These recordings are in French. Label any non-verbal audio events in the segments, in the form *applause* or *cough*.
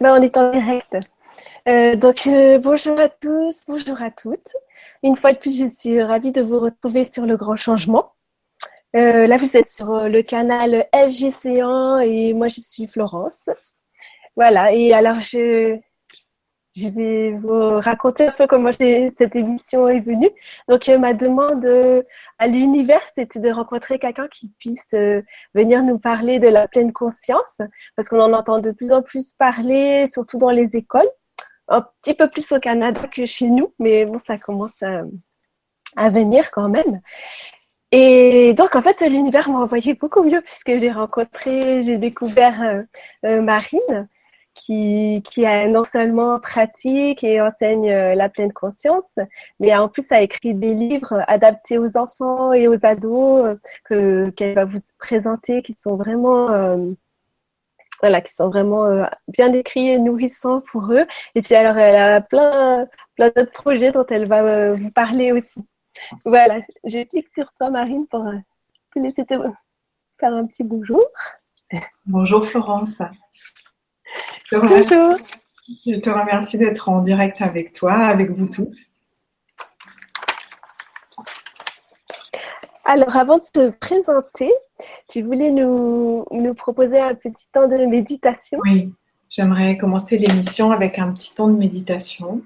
ben, on est en direct. Euh, donc, euh, bonjour à tous, bonjour à toutes. Une fois de plus, je suis ravie de vous retrouver sur le grand changement. Euh, là, vous êtes sur le canal LGC1 et moi, je suis Florence. Voilà, et alors, je, je vais vous raconter un peu comment cette émission est venue. Donc, euh, ma demande euh, à l'univers, c'était de rencontrer quelqu'un qui puisse euh, venir nous parler de la pleine conscience, parce qu'on en entend de plus en plus parler, surtout dans les écoles, un petit peu plus au Canada que chez nous, mais bon, ça commence à, à venir quand même. Et donc, en fait, l'univers m'a envoyé beaucoup mieux puisque j'ai rencontré, j'ai découvert Marine, qui, qui non seulement pratique et enseigne euh, la pleine conscience, mais en plus a écrit des livres adaptés aux enfants et aux ados euh, que qu'elle va vous présenter, qui sont vraiment euh, voilà, qui sont vraiment bien écrits et nourrissants pour eux. Et puis alors, elle a plein, plein d'autres projets dont elle va vous parler aussi. Voilà, je clique sur toi, Marine, pour te laisser te faire un petit bonjour. Bonjour Florence. Bonjour. Je te remercie d'être en direct avec toi, avec vous tous. Alors, avant de te présenter, tu voulais nous, nous proposer un petit temps de méditation? Oui, j'aimerais commencer l'émission avec un petit temps de méditation.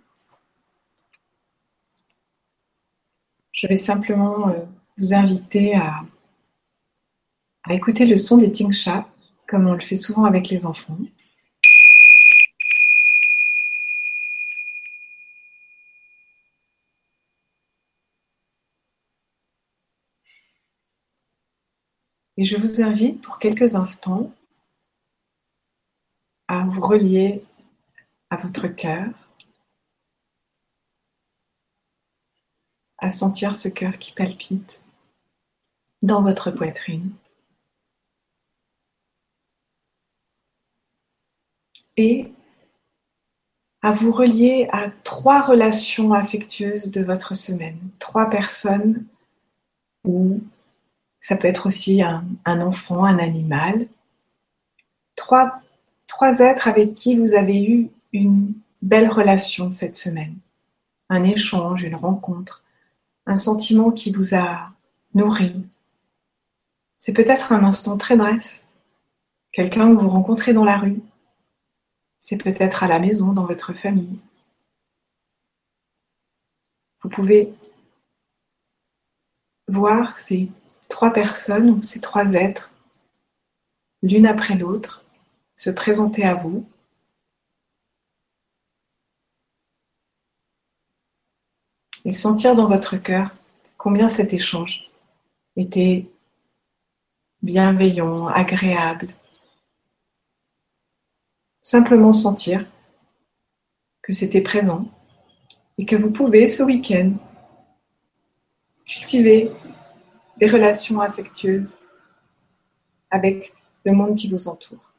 Je vais simplement euh, vous inviter à, à écouter le son des tingsha, comme on le fait souvent avec les enfants. Et je vous invite pour quelques instants à vous relier à votre cœur, à sentir ce cœur qui palpite dans votre poitrine. Et à vous relier à trois relations affectueuses de votre semaine, trois personnes ou ça peut être aussi un, enfant, un animal. Trois, trois êtres avec qui vous avez eu une belle relation cette semaine. Un échange, une rencontre, un sentiment qui vous a nourri. C'est peut-être un instant très bref. Quelqu'un que vous rencontrez dans la rue. C'est peut-être à la maison, dans votre famille. Vous pouvez voir ces trois personnes ou ces trois êtres, l'une après l'autre, se présenter à vous. Et sentir dans votre cœur combien cet échange était bienveillant, agréable. Simplement sentir que c'était présent et que vous pouvez ce week-end cultiver des relations affectueuses avec le monde qui vous entoure.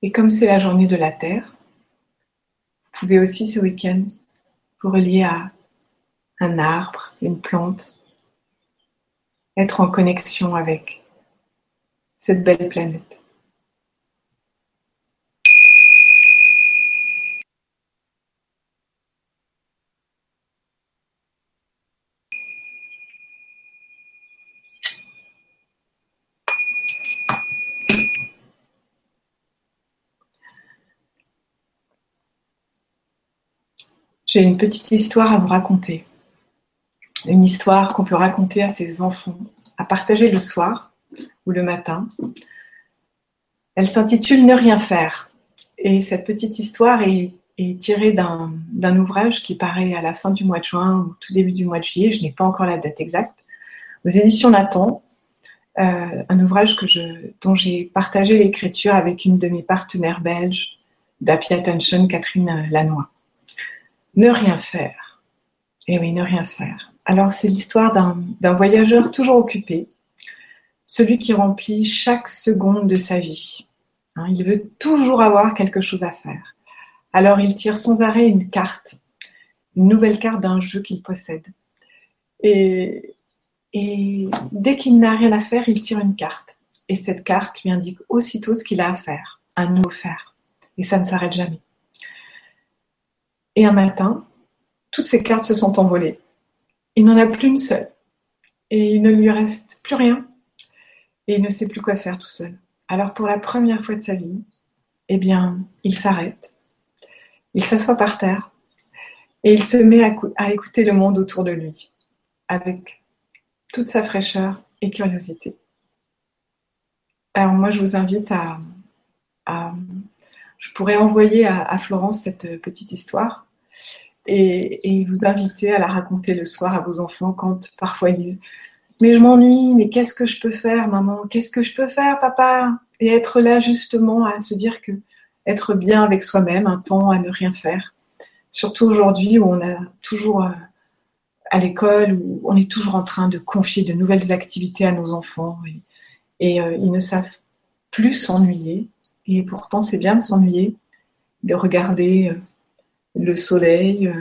Et comme c'est la journée de la Terre, vous pouvez aussi ce week-end vous relier à un arbre, une plante, être en connexion avec cette belle planète. J'ai une petite histoire à vous raconter. Une histoire qu'on peut raconter à ses enfants, à partager le soir ou le matin. Elle s'intitule Ne rien faire. Et cette petite histoire est, tirée d'un ouvrage qui paraît à la fin du mois de juin ou tout début du mois de juillet. Je n'ai pas encore la date exacte. Aux éditions Nathan, euh, un ouvrage dont j'ai partagé l'écriture avec une de mes partenaires belges d'Happy Attention, Catherine Lannoy. Ne rien faire. Eh oui, ne rien faire. Alors c'est l'histoire d'un voyageur toujours occupé, celui qui remplit chaque seconde de sa vie. Hein, il veut toujours avoir quelque chose à faire. Alors il tire sans arrêt une carte, une nouvelle carte d'un jeu qu'il possède. Et, et dès qu'il n'a rien à faire, il tire une carte. et cette carte lui indique aussitôt ce qu'il a à faire, un nouveau faire. Et ça ne s'arrête jamais. Et un matin, toutes ces cartes se sont envolées. Il n'en a plus une seule. Et il ne lui reste plus rien. Et il ne sait plus quoi faire tout seul. Alors pour la première fois de sa vie, eh bien, il s'arrête. Il s'assoit par terre et il se met à, écouter le monde autour de lui avec toute sa fraîcheur et curiosité. Alors moi, je vous invite à... je pourrais envoyer à, Florence cette petite histoire et, vous inviter à la raconter le soir à vos enfants quand parfois ils disent mais je m'ennuie, mais qu'est-ce que je peux faire, maman? Qu'est-ce que je peux faire, papa? Et être là justement à se dire que être bien avec soi-même, un temps à ne rien faire. Surtout aujourd'hui où on a toujours euh, à l'école, où on est toujours en train de confier de nouvelles activités à nos enfants et, euh, ils ne savent plus s'ennuyer. Et pourtant, c'est bien de s'ennuyer, de regarder euh, le soleil,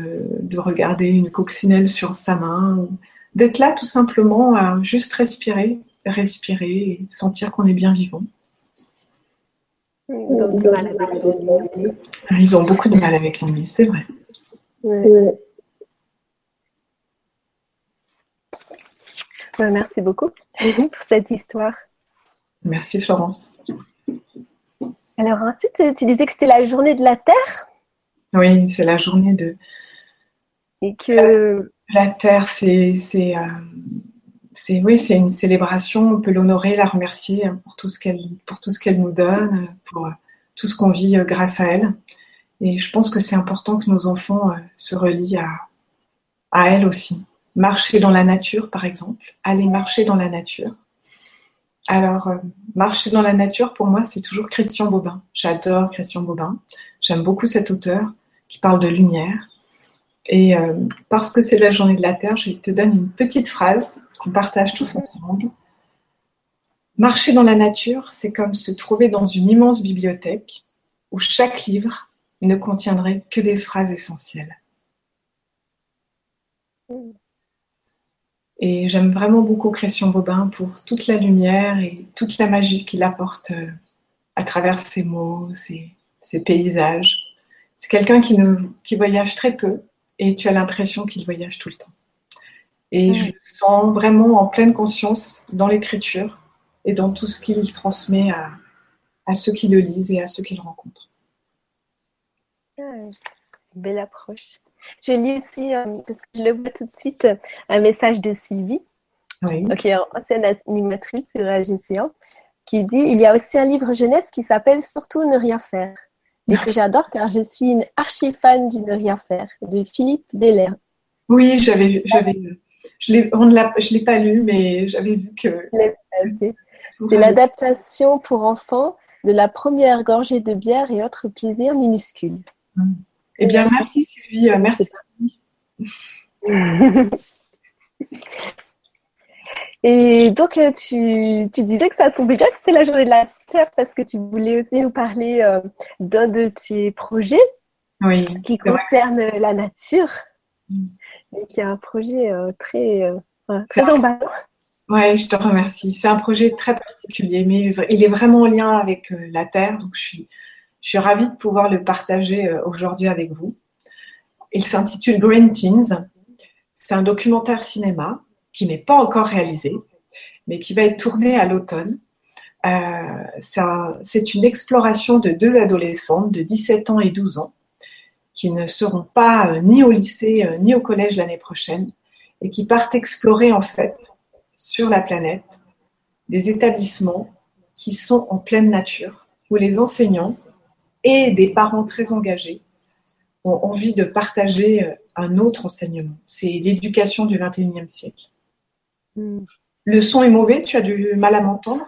de regarder une coccinelle sur sa main, d'être là tout simplement à juste respirer, respirer et sentir qu'on est bien vivant. Ils ont, beaucoup de mal avec l'ennui, c'est vrai. merci beaucoup *laughs* pour cette histoire. Merci Florence. Alors ensuite, tu disais que c'était la journée de la Terre Oui, c'est la journée de... Et que... La Terre, c'est... c'est, euh, c'est oui, c'est une célébration. On peut l'honorer, la remercier pour tout ce qu'elle pour tout ce qu'elle nous donne, pour tout ce qu'on vit euh, grâce à elle. Et je pense que c'est important que nos enfants euh, se relient à, à elle aussi. Marcher dans la nature, par exemple. Aller marcher dans la nature. Alors, euh, marcher dans la nature, pour moi, c'est toujours Christian Bobin. J'adore Christian Bobin. J'aime beaucoup cet auteur qui parle de lumière. Et parce que c'est la journée de la Terre, je te donne une petite phrase qu'on partage tous ensemble. Marcher dans la nature, c'est comme se trouver dans une immense bibliothèque où chaque livre ne contiendrait que des phrases essentielles. Et j'aime vraiment beaucoup Christian Bobin pour toute la lumière et toute la magie qu'il apporte euh, à travers ses mots, ses, paysages. C'est quelqu'un qui, qui voyage très peu et tu as l'impression qu'il voyage tout le temps. Et je me sens vraiment en pleine conscience dans l'écriture et dans tout ce qu'il transmet à, ceux qui le lisent et à ceux qui le rencontrent. Belle approche. Je lis aussi, euh, parce que je le vois tout de suite, un message de Sylvie, qui est ancienne animatrice sur AGC1, qui dit Il y a aussi un livre jeunesse qui s'appelle Surtout ne rien faire, et que j'adore car je suis une archi-fan du Ne rien faire, de Philippe Deller. Oui, j'avais j'avais je ne l'ai pas lu, mais j'avais vu que. C'est l'adaptation pour enfants de la première gorgée de bière et autres plaisirs minuscules. Eh bien, merci Sylvie, euh, merci. *laughs* et donc, euh, tu, tu, disais que ça tombait bien que c'était la journée de la Terre parce que tu voulais aussi nous parler euh, d'un de tes projets qui concerne la nature. Mm et qui a un projet euh, très, euh, très emballant. Ouais, je te remercie. C'est un projet très particulier, mais il est vraiment en lien avec la Terre, donc je suis, je suis ravie de pouvoir le partager aujourd'hui avec vous. Il s'intitule Green Teens. C'est un documentaire cinéma qui n'est pas encore réalisé, mais qui va être tourné à l'automne. Euh, c'est une exploration de deux adolescentes de 17 ans et 12 ans qui ne seront pas euh, ni au lycée euh, ni au collège l'année prochaine et qui partent explorer en fait sur la planète des établissements qui sont en pleine nature, où les enseignants et des parents très engagés ont envie de partager un autre enseignement. C'est l'éducation du 21e siècle. Hmm. Le son est mauvais, tu as du mal à m'entendre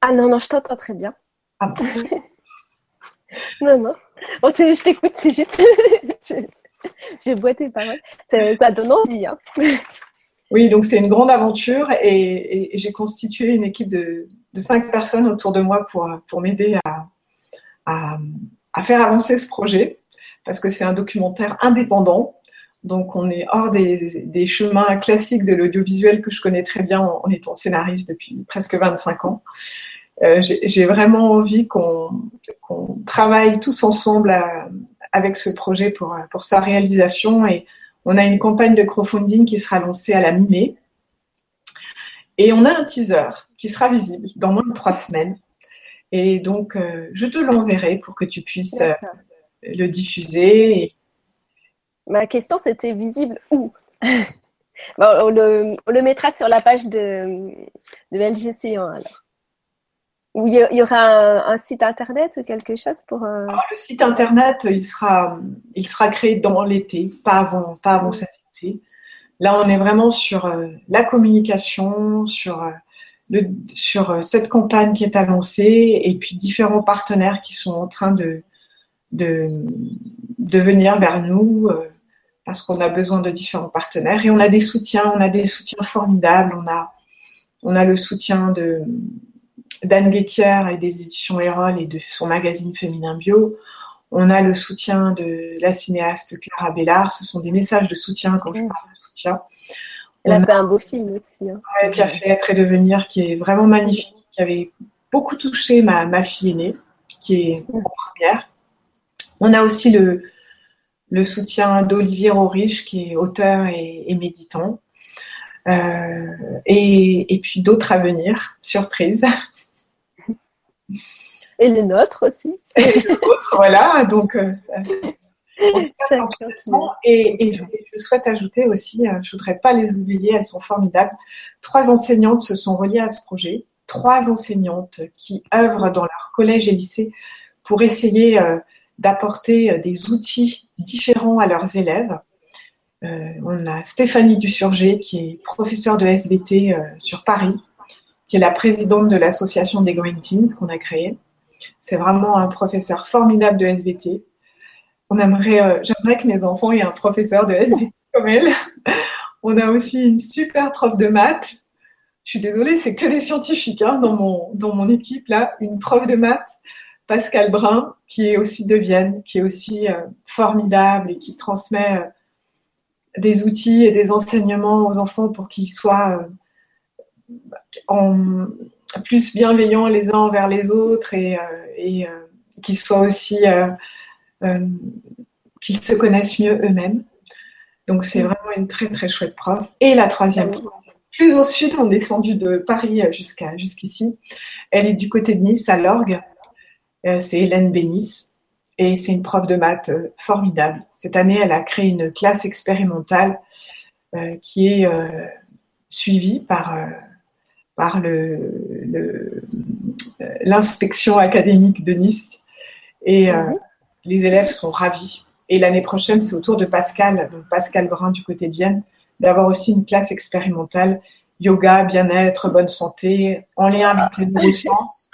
Ah non, non, je t'entends très bien. Ah *laughs* non, non. Oh, je t'écoute, c'est juste. J'ai boité pas mal. Ça, donne envie. Hein. *laughs* Oui, donc c'est une grande aventure et, j'ai constitué une équipe de, cinq personnes autour de moi pour, pour m'aider à, à, faire avancer ce projet parce que c'est un documentaire indépendant. Donc on est hors des, des chemins classiques de l'audiovisuel que je connais très bien en, en étant scénariste depuis presque 25 ans. j'ai vraiment envie qu'on travaille tous ensemble avec ce projet pour, pour sa réalisation. Et on a une campagne de crowdfunding qui sera lancée à la mi-mai. Et on a un teaser qui sera visible dans moins de trois semaines. Et donc, euh, je te l'enverrai pour que tu puisses euh, le diffuser. Ma question, c'était visible où? *laughs* On, le, mettra sur la page de, de LGC1 alors. Ou il y aura un, site internet ou quelque chose pour. Euh, le site internet, il sera, il sera créé dans l'été, pas avant, pas avant cet été. Là, on est vraiment sur la communication, sur sur euh, cette campagne qui est annoncée et puis différents partenaires qui sont en train de, de, venir vers nous euh, parce qu'on a besoin de différents partenaires et on a des soutiens, on a des soutiens formidables, on a, on a le soutien de d'Anne Guéquière et des éditions Erol et de son magazine Féminin Bio. On a le soutien de la cinéaste Clara Bellard. Ce sont des messages de soutien quand je parle de soutien. Elle a fait un beau film aussi. Hein. qui a fait Être et Devenir, qui est vraiment magnifique, qui avait beaucoup touché ma, ma fille aînée, qui est en première. On a aussi le, le soutien d'Olivier Roriche, qui est auteur et, méditant. Euh, et, et, puis d'autres à venir, surprise. Et les nôtres aussi. Et les nôtres, voilà. Donc, euh, ça, *laughs* et, je, souhaite ajouter aussi, euh, je voudrais pas les oublier, elles sont formidables. Trois enseignantes se sont reliées à ce projet. Trois enseignantes qui œuvrent dans leur collège et lycée pour essayer euh, d'apporter euh, des outils différents à leurs élèves. on a Stéphanie Dussurgé qui est professeure de SVT sur Paris, qui est la présidente de l'association des Green Teens qu'on a créée. C'est vraiment un professeur formidable de SVT on aimerait, euh, j'aimerais que mes enfants aient un professeur de SVT comme elle. *laughs* On a aussi une super prof de maths. Je suis désolée, c'est que des scientifiques hein, dans, mon, dans mon équipe là. Une prof de maths, Pascal Brun, qui est aussi de Vienne, qui est aussi euh, formidable et qui transmet euh, des outils et des enseignements aux enfants pour qu'ils soient en, plus bienveillants les uns envers les autres et, qu'ils soient aussi euh, qu'ils se connaissent mieux eux-mêmes. Donc c'est vraiment une très très chouette prof. Et la troisième prof, plus au sud, on est descendu de Paris jusqu'à jusqu'ici. Elle est du côté de Nice, à l'orgue. Euh, c'est Hélène Bénis. Et c'est une prof de maths euh, formidable. Cette année, elle a créé une classe expérimentale qui est suivie par, par l'inspection académique de Nice. Et mhm les élèves sont ravis. Et l'année prochaine, c'est au tour de Pascal, donc Pascal Brun du côté de Vienne, d'avoir aussi une classe expérimentale yoga, bien-être, bonne santé, en lien avec les neurosciences.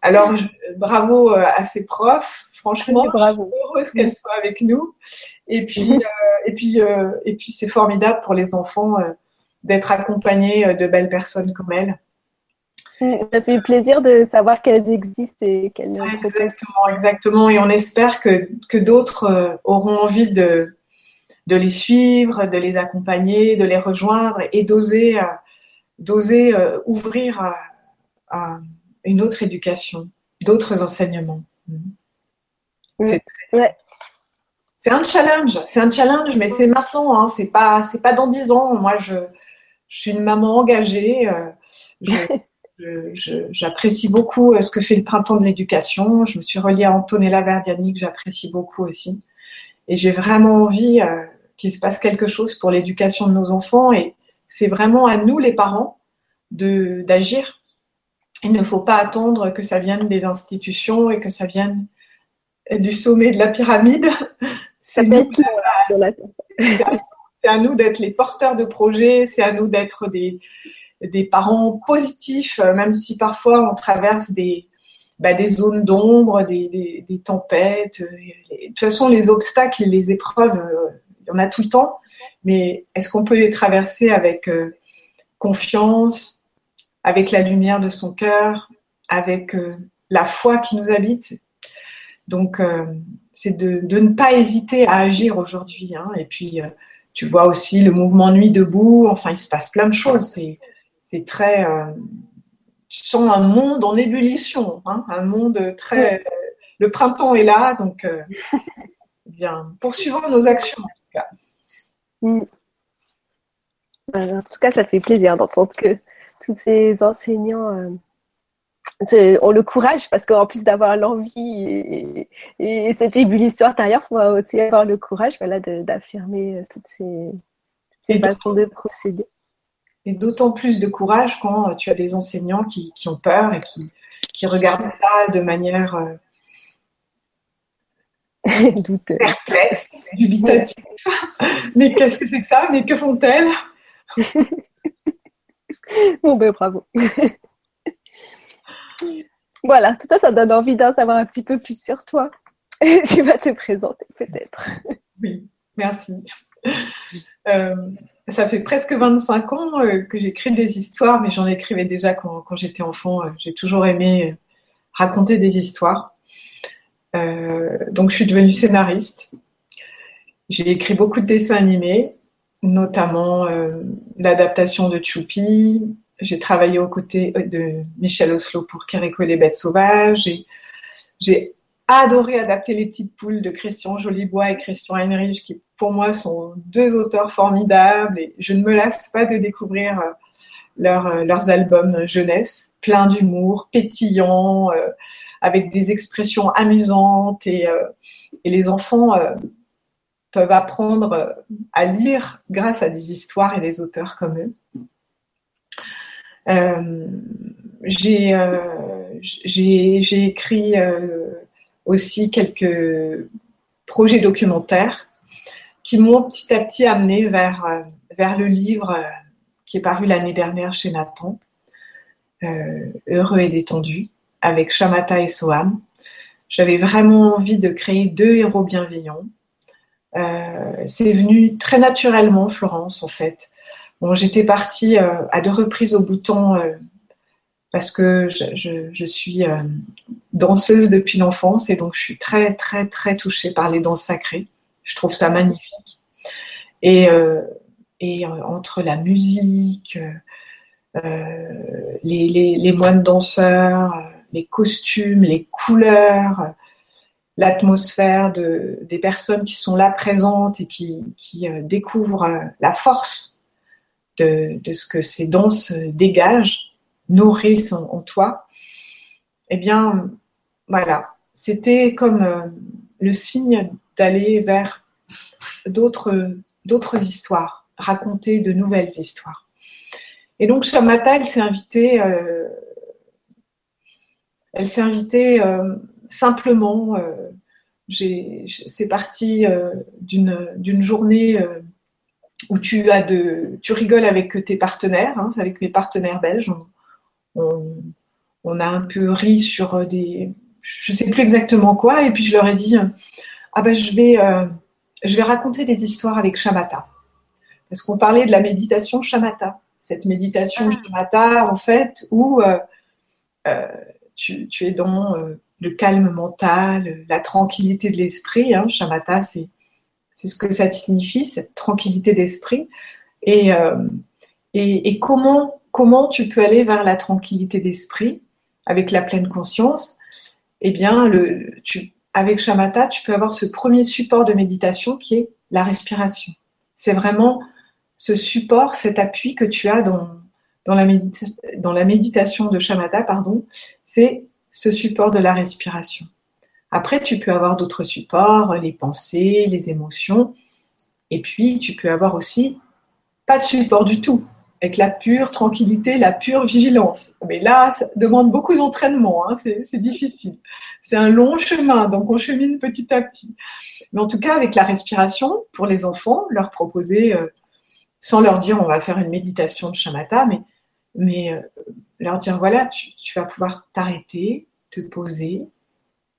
Alors, bravo euh, à ces profs. Franchement, bravo. je suis heureuse qu'elles soient avec nous. Et puis, euh, et puis, euh, et puis, c'est formidable pour les enfants d'être accompagnés de belles personnes comme elles. Ça fait plaisir de savoir qu'elles existent et qu'elles nous Exactement, exactement. Et on espère que, que d'autres auront envie de, de les suivre, de les accompagner, de les rejoindre et d'oser, d'oser ouvrir à, une autre éducation, d'autres enseignements. C'est c'est un challenge, c'est un challenge, mais c'est maintenant, hein, c'est pas, c'est pas dans dix ans. Moi, je, je suis une maman engagée. *laughs* je, J'apprécie beaucoup euh, ce que fait le Printemps de l'éducation. Je me suis reliée à Antonella Verdiani, que j'apprécie beaucoup aussi. Et j'ai vraiment envie euh, qu'il se passe quelque chose pour l'éducation de nos enfants. Et c'est vraiment à nous, les parents, d'agir. Il ne faut pas attendre que ça vienne des institutions et que ça vienne du sommet de la pyramide. *laughs* C'est à nous d'être les porteurs de projets, c'est à nous d'être des, des parents positifs, euh, même si parfois on traverse des, bah, des zones d'ombre, des, des, tempêtes. Euh, de toute façon, les obstacles et les épreuves, euh, il y en a tout le temps. Mais est-ce qu'on peut les traverser avec confiance, avec la lumière de son cœur, avec la foi qui nous habite Donc, c'est de, de, ne pas hésiter à agir aujourd'hui. Hein. Et puis, tu vois aussi le mouvement Nuit debout. Enfin, il se passe plein de choses. C'est très, euh, sens un monde en ébullition, hein, un monde très. Le printemps est là, donc euh, bien, poursuivons nos actions en tout cas. Mm. En tout cas, ça fait plaisir d'entendre que tous ces enseignants euh, ont le courage, parce qu'en plus d'avoir l'envie et, cette ébullition intérieure, il faut aussi avoir le courage voilà, d'affirmer euh, toutes ces, ces façons de procéder. Et d'autant plus de courage quand tu as des enseignants qui, ont peur et qui, qui, regardent ça de manière *laughs* euh, perplexe, dubitative. *laughs* Mais qu'est-ce que c'est que ça? Mais que font-elles? *laughs* *laughs* Bon ben bravo. *laughs* voilà, tout ça, ça donne envie d'en savoir un petit peu plus sur toi. *laughs* tu vas te présenter peut-être. Oui, merci. Euh, ça fait presque 25 ans euh, que j'écris des histoires, mais j'en écrivais déjà quand, j'étais enfant. Euh, j'ai toujours aimé raconter des histoires. donc je suis devenue scénariste. J'ai écrit beaucoup de dessins animés, notamment l'adaptation de Choupi. J'ai travaillé aux côtés de Michel Oslo pour Kiriko et les bêtes sauvages. J'ai adoré adapter Les Petites Poules de Christian Jolibois et Christian Heinrich, qui pour moi sont deux auteurs formidables et je ne me lasse pas de découvrir euh, euh, leurs albums jeunesse, pleins d'humour, pétillants, euh, avec des expressions amusantes et, les enfants peuvent apprendre à lire grâce à des histoires et des auteurs comme eux. j'ai écrit aussi quelques projets documentaires qui m'ont petit à petit amené vers, euh, vers le livre euh, qui est paru l'année dernière chez Nathan, euh, Heureux et détendu, avec Shamata et Soham. J'avais vraiment envie de créer deux héros bienveillants. C'est venu très naturellement, Florence, en fait. J'étais partie à deux reprises au bouton parce que je, suis euh, danseuse depuis l'enfance et donc je suis très très très touchée par les danses sacrées. Je trouve ça magnifique. Et, euh, euh, entre la musique, les, moines danseurs, les costumes, les couleurs, l'atmosphère de, des personnes qui sont là présentes et qui, qui découvrent la force de, ce que ces danses dégagent, nourrissent en, toi, eh bien, voilà, c'était comme euh, le signe d'aller vers d'autres, histoires, raconter de nouvelles histoires. Et donc Shamata, elle s'est invitée, euh, elle s'est invitée euh, simplement. c'est parti d'une, d'une journée où tu as de, tu rigoles avec tes partenaires, hein, avec mes partenaires belges on, a un peu ri sur des, je sais plus exactement quoi, et puis je leur ai dit, ah ben je vais, euh, je vais raconter des histoires avec Shamatha, parce qu'on parlait de la méditation Shamatha, cette méditation ah. Shamatha en fait où euh, euh, tu, es dans le calme mental, la tranquillité de l'esprit. Hein. Shamatha, c'est ce que ça signifie, cette tranquillité d'esprit. Et, et, et, comment comment tu peux aller vers la tranquillité d'esprit avec la pleine conscience? Eh bien, le, tu, avec Shamatha, tu peux avoir ce premier support de méditation qui est la respiration. C'est vraiment ce support, cet appui que tu as dans, dans, la, dans la méditation de Shamatha, pardon, c'est ce support de la respiration. Après, tu peux avoir d'autres supports, les pensées, les émotions, et puis tu peux avoir aussi pas de support du tout avec la pure tranquillité, la pure vigilance. Mais là, ça demande beaucoup d'entraînement, hein, c'est difficile. C'est un long chemin, donc on chemine petit à petit. Mais en tout cas, avec la respiration, pour les enfants, leur proposer, euh, sans leur dire on va faire une méditation de shamatha, mais, euh, leur dire voilà, tu, vas pouvoir t'arrêter, te poser,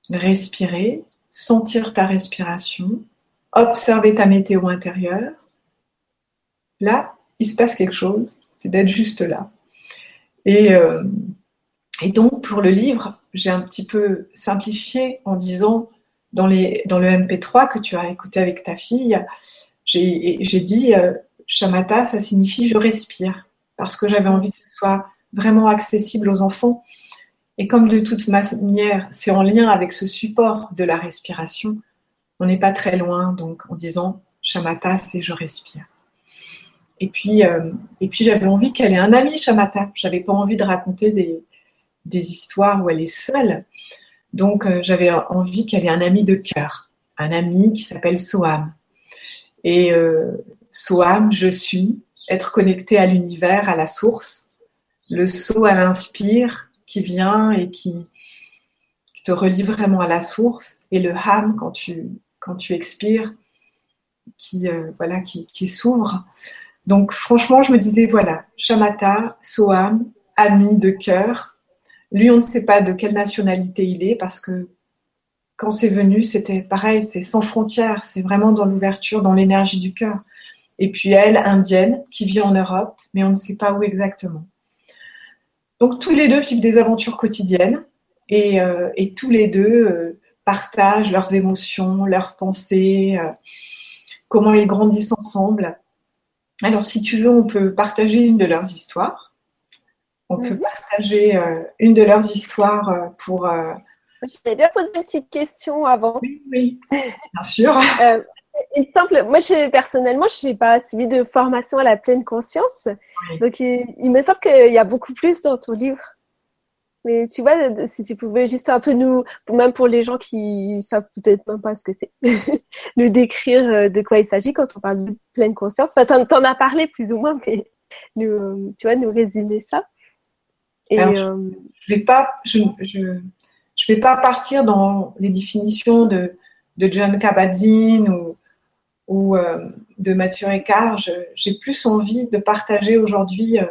respirer, sentir ta respiration, observer ta météo intérieure. Là, il se passe quelque chose, c'est d'être juste là. Et, euh, et, donc, pour le livre, j'ai un petit peu simplifié en disant, dans, les, dans le MP3 que tu as écouté avec ta fille, j'ai dit, euh, Shamata, ça signifie je respire, parce que j'avais envie que ce soit vraiment accessible aux enfants. Et comme de toute manière, c'est en lien avec ce support de la respiration, on n'est pas très loin, donc en disant Shamata, c'est je respire. Et puis, euh, puis j'avais envie qu'elle ait un ami, Shamata. J'avais pas envie de raconter des, des histoires où elle est seule. Donc, euh, j'avais envie qu'elle ait un ami de cœur, un ami qui s'appelle Soham. Et euh, Soham, je suis, être connecté à l'univers, à la source. Le saut à l'inspire qui vient et qui, te relie vraiment à la source. Et le ham, quand tu, quand tu expires, qui, euh, voilà, qui, qui s'ouvre. Donc, franchement, je me disais, voilà, Shamata, Soham, ami de cœur. Lui, on ne sait pas de quelle nationalité il est parce que quand c'est venu, c'était pareil, c'est sans frontières, c'est vraiment dans l'ouverture, dans l'énergie du cœur. Et puis elle, indienne, qui vit en Europe, mais on ne sait pas où exactement. Donc tous les deux vivent des aventures quotidiennes et, euh, tous les deux euh, partagent leurs émotions, leurs pensées, euh, comment ils grandissent ensemble. Alors si tu veux, on peut partager une de leurs histoires. On peut mhm. partager une de leurs histoires pour je vais bien poser une petite question avant. Oui, oui, *laughs* bien sûr. Euh, il semble, moi je, personnellement, je n'ai pas suivi de formation à la pleine conscience. Donc il, me semble qu'il y a beaucoup plus dans ton livre. Mais tu vois, si tu pouvais juste un peu nous, même pour les gens qui savent peut-être même pas ce que c'est, *laughs* nous décrire euh, de quoi il s'agit quand on parle de pleine conscience. Enfin, t'en, en as parlé plus ou moins, mais nous, tu vois, nous résumer ça. Et, je, ne vais pas, je, je ne vais pas partir dans les définitions de, John Kabat-Zinn ou, ou euh, de Mathieu Ricard. J'ai plus envie de partager aujourd'hui euh,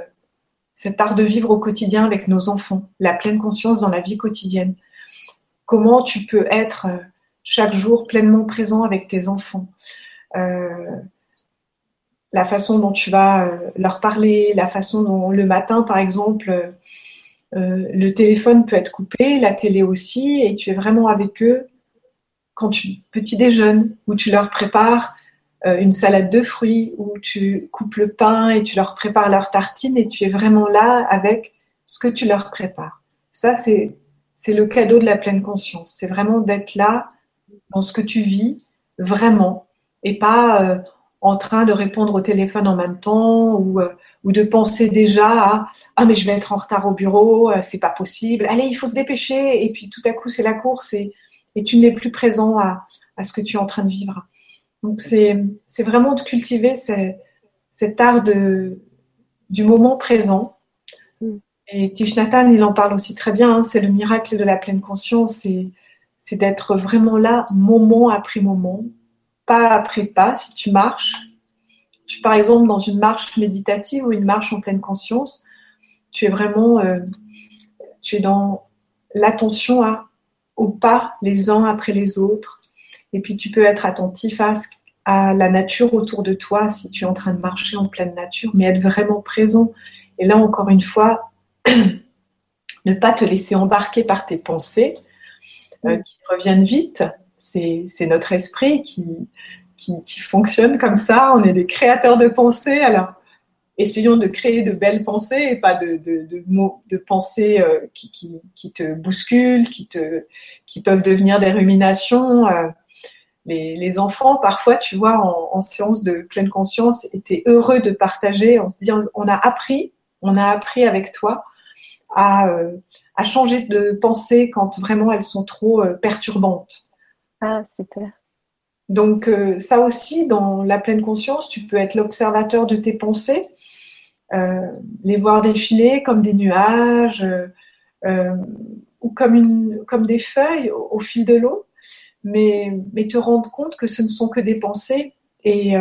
cet art de vivre au quotidien avec nos enfants, la pleine conscience dans la vie quotidienne. Comment tu peux être euh, chaque jour pleinement présent avec tes enfants. la façon dont tu vas leur parler, la façon dont le matin, par exemple, le téléphone peut être coupé, la télé aussi, et tu es vraiment avec eux quand tu petit déjeunes, où tu leur prépares une salade de fruits, où tu coupes le pain et tu leur prépares leur tartine, et tu es vraiment là avec ce que tu leur prépares. Ça, c'est c'est le cadeau de la pleine conscience. C'est vraiment d'être là dans ce que tu vis vraiment, et pas euh, en train de répondre au téléphone en même temps ou ou de penser déjà à ah mais je vais être en retard au bureau, euh, c'est pas possible. Allez, il faut se dépêcher et puis tout à coup c'est la course et, et tu n'es plus présent à, à, ce que tu es en train de vivre. Donc c'est vraiment de cultiver cet art de du moment présent. Mm. Et Thich il en parle aussi très bien. Hein, c'est le miracle de la pleine conscience. C'est c'est d'être vraiment là, moment après moment, pas après pas. Si tu marches, tu par exemple dans une marche méditative ou une marche en pleine conscience, tu es vraiment, euh, tu es dans l'attention à, aux pas les uns après les autres. Et puis tu peux être attentif à, à la nature autour de toi si tu es en train de marcher en pleine nature, mais être vraiment présent. Et là encore une fois, *clears throat* ne pas te laisser embarquer par tes pensées euh, qui reviennent vite. C'est notre esprit qui, qui, fonctionne comme ça. On est des créateurs de pensées. Alors, essayons de créer de belles pensées et pas de, de, mots, de pensées euh, qui, qui, te bousculent, qui, te, qui peuvent devenir des ruminations. Euh, les, les, enfants, parfois, tu vois, en, séance de pleine conscience, étaient heureux de partager. On se dit, on a appris, on a appris avec toi à, euh, à changer de pensée quand vraiment elles sont trop perturbantes. Ah, super. Donc euh, ça aussi, dans la pleine conscience, tu peux être l'observateur de tes pensées, euh, les voir défiler comme des nuages euh, ou comme, une, comme des feuilles au, fil de l'eau, mais, te rendre compte que ce ne sont que des pensées et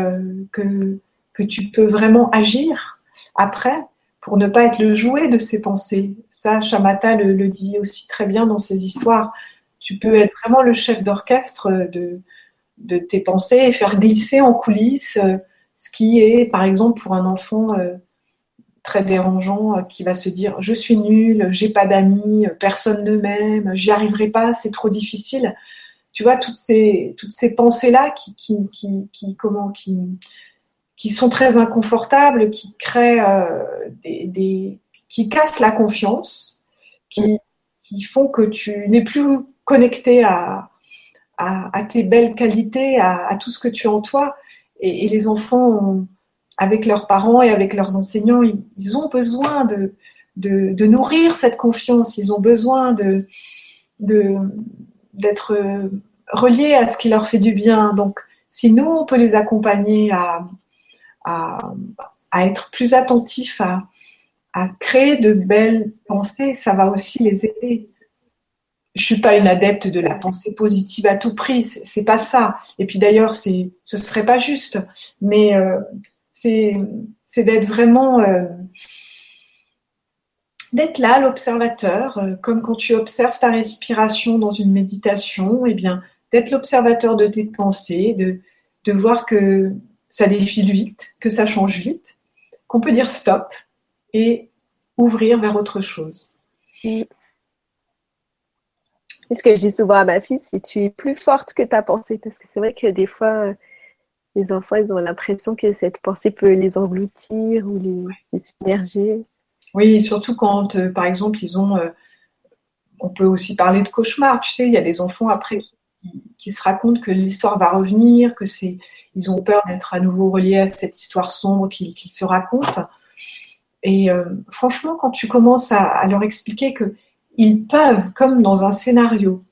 que, que tu peux vraiment agir après pour ne pas être le jouet de ces pensées. Ça, Shamata le, dit aussi très bien dans ses histoires. Tu peux être vraiment le chef d'orchestre de, de tes pensées et faire glisser en coulisses euh, ce qui est, par exemple, pour un enfant euh, très dérangeant euh, qui va se dire je suis nul, j'ai pas d'amis, personne ne m'aime, j'y arriverai pas, c'est trop difficile. Tu vois toutes ces toutes ces pensées là qui qui, qui, comment qui qui sont très inconfortables, qui créent des, des qui cassent la confiance, qui, qui font que tu n'es plus connecté à, à, tes belles qualités, à, tout ce que tu as en toi. Et, les enfants, avec leurs parents et avec leurs enseignants, ils, ont besoin de, de, nourrir cette confiance, ils ont besoin de d'être reliés à ce qui leur fait du bien. Donc, si nous, on peut les accompagner à, à, à être plus attentifs, à, à créer de belles pensées, ça va aussi les aider je suis pas une adepte de la pensée positive à tout prix, c'est pas ça. Et puis d'ailleurs, c'est, ce serait pas juste. Mais euh, c'est, c'est d'être vraiment, euh, d'être là, l'observateur, euh, comme quand tu observes ta respiration dans une méditation. Eh bien, d'être l'observateur de tes pensées, de, de voir que ça défile vite, que ça change vite, qu'on peut dire stop et ouvrir vers autre chose. ce que je dis souvent à ma fille, c'est tu es plus forte que ta pensée. Parce que c'est vrai que des fois, les enfants, ils ont l'impression que cette pensée peut les engloutir ou les, submerger. Oui, surtout quand, euh, par exemple, ils ont. Euh, on peut aussi parler de cauchemar. Tu sais, il y a des enfants après qui, se racontent que l'histoire va revenir, que c'est. Ils ont peur d'être à nouveau reliés à cette histoire sombre qu'ils se racontent. Et euh, franchement, quand tu commences à leur expliquer que ils peuvent, comme dans un scénario,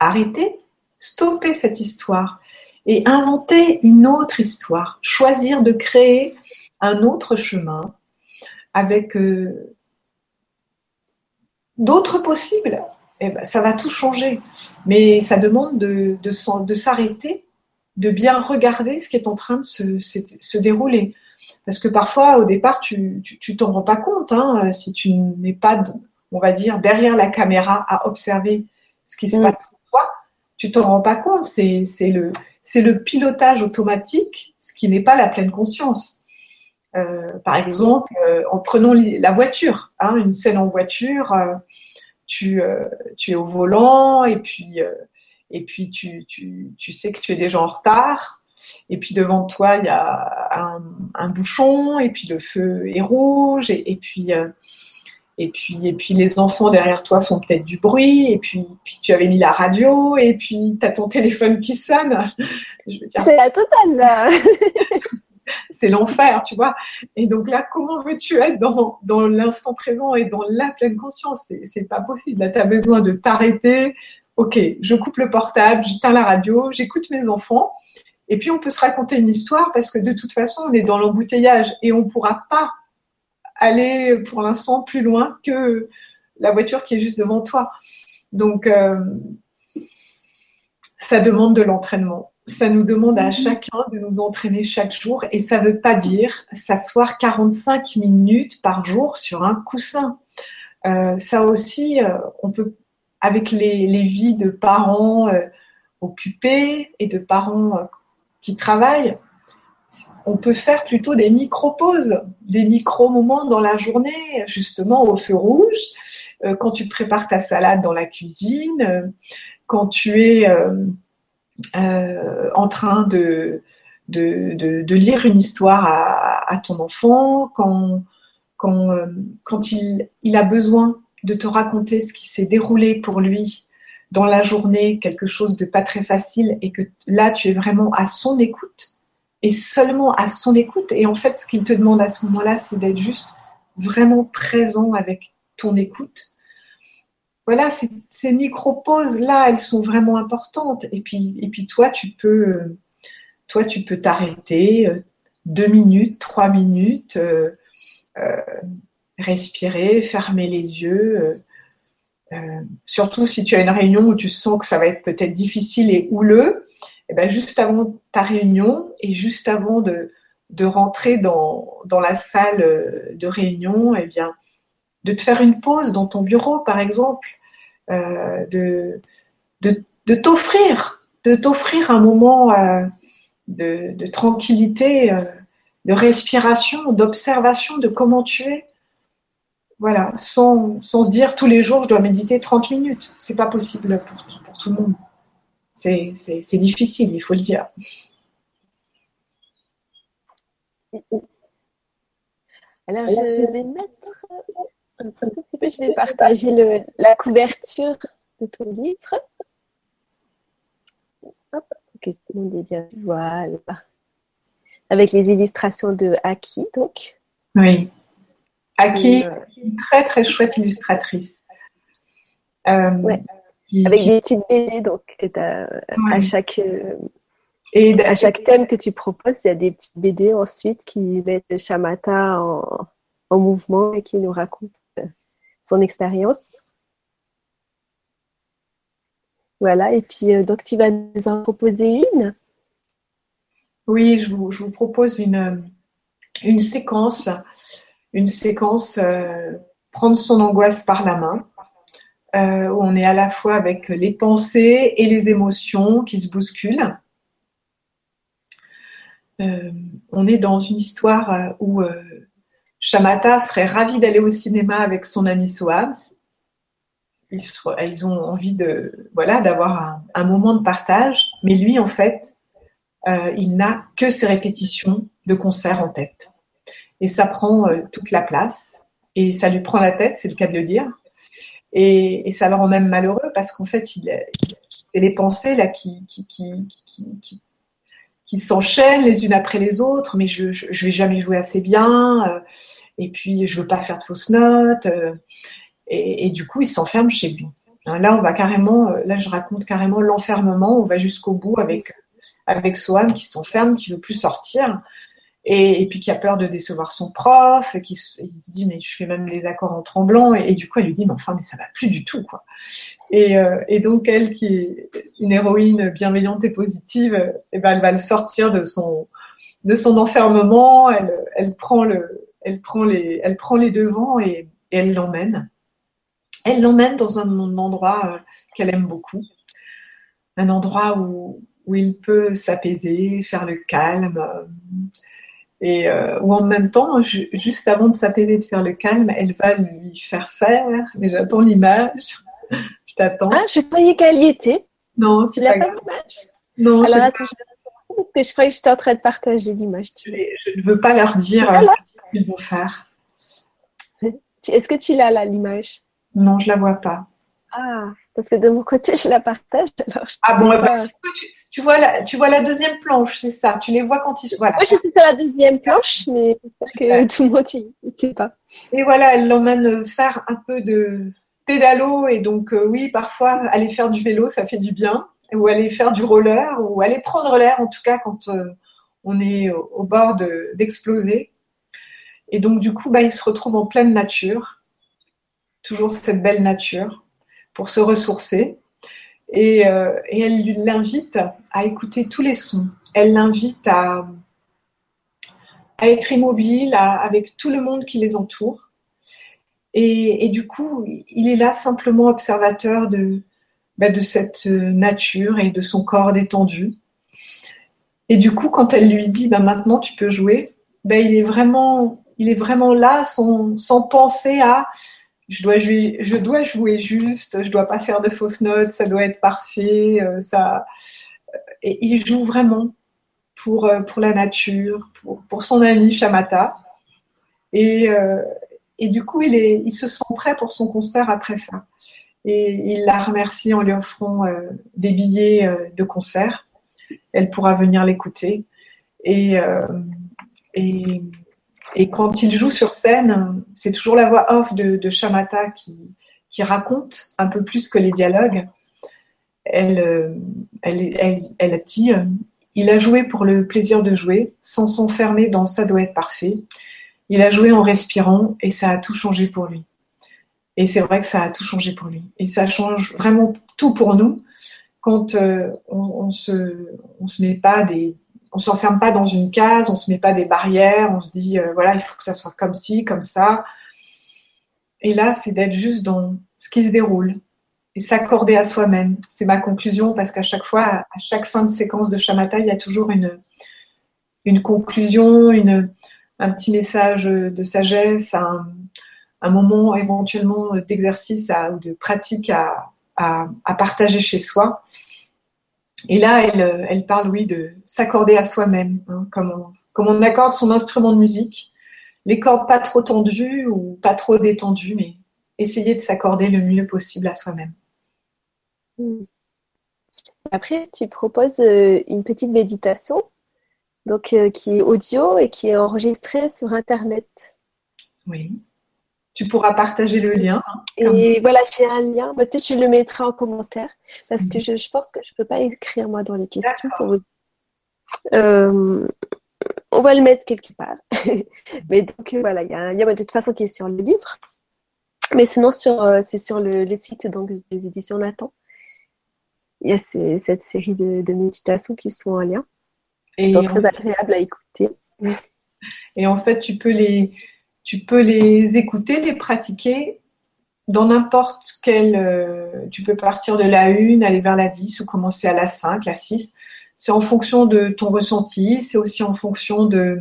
arrêter, stopper cette histoire et inventer une autre histoire, choisir de créer un autre chemin avec euh, d'autres possibles. Eh ben, ça va tout changer. Mais ça demande de, de, s'arrêter, de bien regarder ce qui est en train de se, dérouler. Parce que parfois, au départ, tu t'en rends pas compte hein, si tu n'es pas on va dire, derrière la caméra à observer ce qui se passe pour toi, tu t'en rends pas compte. C'est, le, c'est le pilotage automatique, ce qui n'est pas la pleine conscience. Euh, par exemple, euh, en prenant la voiture, hein, une scène en voiture, euh, tu, tu es au volant et puis, et puis tu, tu, tu, sais que tu es déjà en retard. Et puis devant toi, il y a un, bouchon, et puis le feu est rouge, et, et puis et puis, et puis les enfants derrière toi font peut-être du bruit, et puis, puis tu avais mis la radio, et puis tu as ton téléphone qui sonne. *laughs* C'est la totale. *laughs* c'est l'enfer, tu vois. Et donc là, comment veux-tu être dans, l'instant présent et dans la pleine conscience? C'est pas possible. Là, tu as besoin de t'arrêter. Ok, je coupe le portable, j'éteins la radio, j'écoute mes enfants. Et puis on peut se raconter une histoire parce que de toute façon, on est dans l'embouteillage et on ne pourra pas aller pour l'instant plus loin que la voiture qui est juste devant toi. Donc, euh, ça demande de l'entraînement. Ça nous demande à chacun de nous entraîner chaque jour et ça ne veut pas dire s'asseoir 45 minutes par jour sur un coussin. Euh, ça aussi, euh, on peut, avec les, vies de parents occupés et de parents qui travaillent, on peut faire plutôt des micro-pauses, des micro-moments dans la journée, justement au feu rouge, euh, quand tu prépares ta salade dans la cuisine, euh, quand tu es euh, en train de, lire une histoire à, ton enfant, quand, quand, quand il, il a besoin de te raconter ce qui s'est déroulé pour lui dans la journée, quelque chose de pas très facile, et que là, tu es vraiment à son écoute et seulement à son écoute. Et en fait, ce qu'il te demande à ce moment-là, c'est d'être juste vraiment présent avec ton écoute. Voilà, ces, micro-pauses-là, elles sont vraiment importantes. Et puis, et toi, tu peux, toi, tu peux t'arrêter euh, deux minutes, trois minutes, euh, euh, respirer, fermer les yeux. surtout si tu as une réunion où tu sens que ça va être peut-être difficile et houleux, eh ben, juste avant ta réunion et juste avant de, rentrer dans, la salle de réunion, eh bien, de te faire une pause dans ton bureau, par exemple, euh, de, de, de t'offrir, de t'offrir un moment euh, de, de, tranquillité, de respiration, d'observation de comment tu es. Voilà, sans, sans, se dire tous les jours je dois méditer 30 minutes. C'est pas possible pour, pour tout le monde. C'est difficile, il faut le dire. Alors, je vais mettre Un tout petit peu, je vais partager la couverture de ton livre. Hop, ok, tout le monde est bien. Voilà. Avec les illustrations de Aki, donc. Oui. Aki, euh, une très très chouette illustratrice. Euh, Avec des petites BD, donc à chaque euh, et à chaque thème que tu proposes, il y a des petites BD ensuite qui mettent Shamata en, en mouvement et qui nous racontent son expérience. Voilà, et puis euh, donc tu vas nous en proposer une? Oui, je vous, propose une, séquence, une séquence euh, prendre son angoisse par la main, euh, on est à la fois avec les pensées et les émotions qui se bousculent. on est dans une histoire où Shamata serait ravi d'aller au cinéma avec son ami Soham ils, ont envie de voilà d'avoir un, moment de partage, mais lui en fait, euh, il n'a que ses répétitions de concert en tête, et ça prend euh, toute la place. Et ça lui prend la tête, c'est le cas de le dire, et, ça le rend même malheureux parce qu'en fait, c'est les pensées là qui, qui s'enchaînent les unes après les autres, mais je, je vais jamais jouer assez bien, euh, et puis je veux pas faire de fausses notes, et, du coup, il s'enferme chez lui. Hein, là, on va carrément, euh, là, je raconte carrément l'enfermement. On va jusqu'au bout avec avec Soham qui s'enferme, qui veut plus sortir, et, puis qui a peur de décevoir son prof, et qui se dit mais je fais même les accords en tremblant, et, du coup elle lui dit mais enfin mais ça va plus du tout quoi. Et, euh, donc elle qui est une héroïne bienveillante et positive, et eh ben elle va le sortir de son de son enfermement, elle, elle prend le elle prend les elle prend les devants et elle l'emmène. Elle l'emmène dans un endroit euh, qu'elle aime beaucoup, un endroit où, où il peut s'apaiser, faire le calme, euh, et euh, où en même temps, juste avant de s'apaiser, de faire le calme, elle va lui faire faire. Mais j'attends l'image. *laughs* je t'attends. Ah, je croyais qu'elle y était. Non, c'est pas, pas l'image. Non, Alors attends, je parce que je croyais que j'étais en train de partager l'image. Je ne veux pas leur dire ce qu'ils vont faire. Est-ce que tu l'as là, l'image? Non, je la vois pas. Ah, parce que de mon côté, je la partage. ah bon, bah, tu, vois la, tu vois la deuxième planche, c'est ça. Tu les vois quand ils voilà. Moi, je suis sur la deuxième planche, mais j'espère que tout le monde ne sait pas. Et voilà, elle l'emmène faire un peu de pédalo et donc euh, oui, parfois aller faire du vélo, ça fait du bien, ou aller faire du roller, ou aller prendre l'air en tout cas quand euh, on est au, bord d'exploser. et donc du coup, bah, il se retrouve en pleine nature toujours cette belle nature, pour se ressourcer. Et, euh, elle l'invite à écouter tous les sons. Elle l'invite à, à être immobile avec tout le monde qui les entoure. Et, du coup, il est là simplement observateur de, bah, de cette nature et de son corps détendu. Et du coup, quand elle lui dit bah, maintenant tu peux jouer, bah, il, est vraiment, il est vraiment là sans, sans penser à je dois jouer, je dois jouer juste, je dois pas faire de fausses notes, ça doit être parfait, euh, ça. Euh, et il joue vraiment pour euh, pour la nature, pour pour son ami Shamata. Et et du coup, il est, il se sent prêt pour son concert après ça. Et il la remercie en lui offrant des billets de concert. Elle pourra venir l'écouter. Et et et quand il joue sur scène, c'est toujours la voix off de, Shamata qui, raconte un peu plus que les dialogues. Elle, euh, elle, elle, elle dit euh, il a joué pour le plaisir de jouer, sans s'enfermer dans ça doit être parfait. Il a joué en respirant et ça a tout changé pour lui. Et c'est vrai que ça a tout changé pour lui. Et ça change vraiment tout pour nous quand euh, on, on, se, on se met pas des, on s'enferme pas dans une case, on se met pas des barrières, on se dit euh, voilà il faut que ça soit comme ci, comme ça. Et là, c'est d'être juste dans ce qui se déroule et s'accorder à soi-même. C'est ma conclusion parce qu'à chaque fois, à chaque fin de séquence de Shamatha, il y a toujours une conclusion, une un petit message de sagesse, un, moment éventuellement d'exercice ou de pratique à partager chez soi. Et là, elle, elle parle, oui, de s'accorder à soi-même, hein, comme, on, on accorde son instrument de musique. Les cordes pas trop tendues ou pas trop détendues, mais essayer de s'accorder le mieux possible à soi-même. Hmm. Après, tu proposes euh, une petite méditation, donc euh, qui est audio et qui est enregistrée sur Internet. Oui. Tu pourras partager le lien. Hein, et voilà, j'ai un lien. Peut-être je le mettrai en commentaire parce que mhm. je, pense que je ne peux pas écrire moi dans les questions. Euh, on va le mettre quelque part. *laughs* Mais donc voilà, il y a un lien de toute façon qui est sur le livre. Mais sinon, c'est sur le, site donc, des éditions Nathan il y a cette série de, méditations qui sont en lien. Et sont très agréables à écouter. Et en fait, tu peux les, tu peux les écouter, les pratiquer dans n'importe quel. Euh, tu peux partir de la 1, aller vers la 10 ou commencer à la 5, la 6. C'est en fonction de ton ressenti, c'est aussi en fonction de.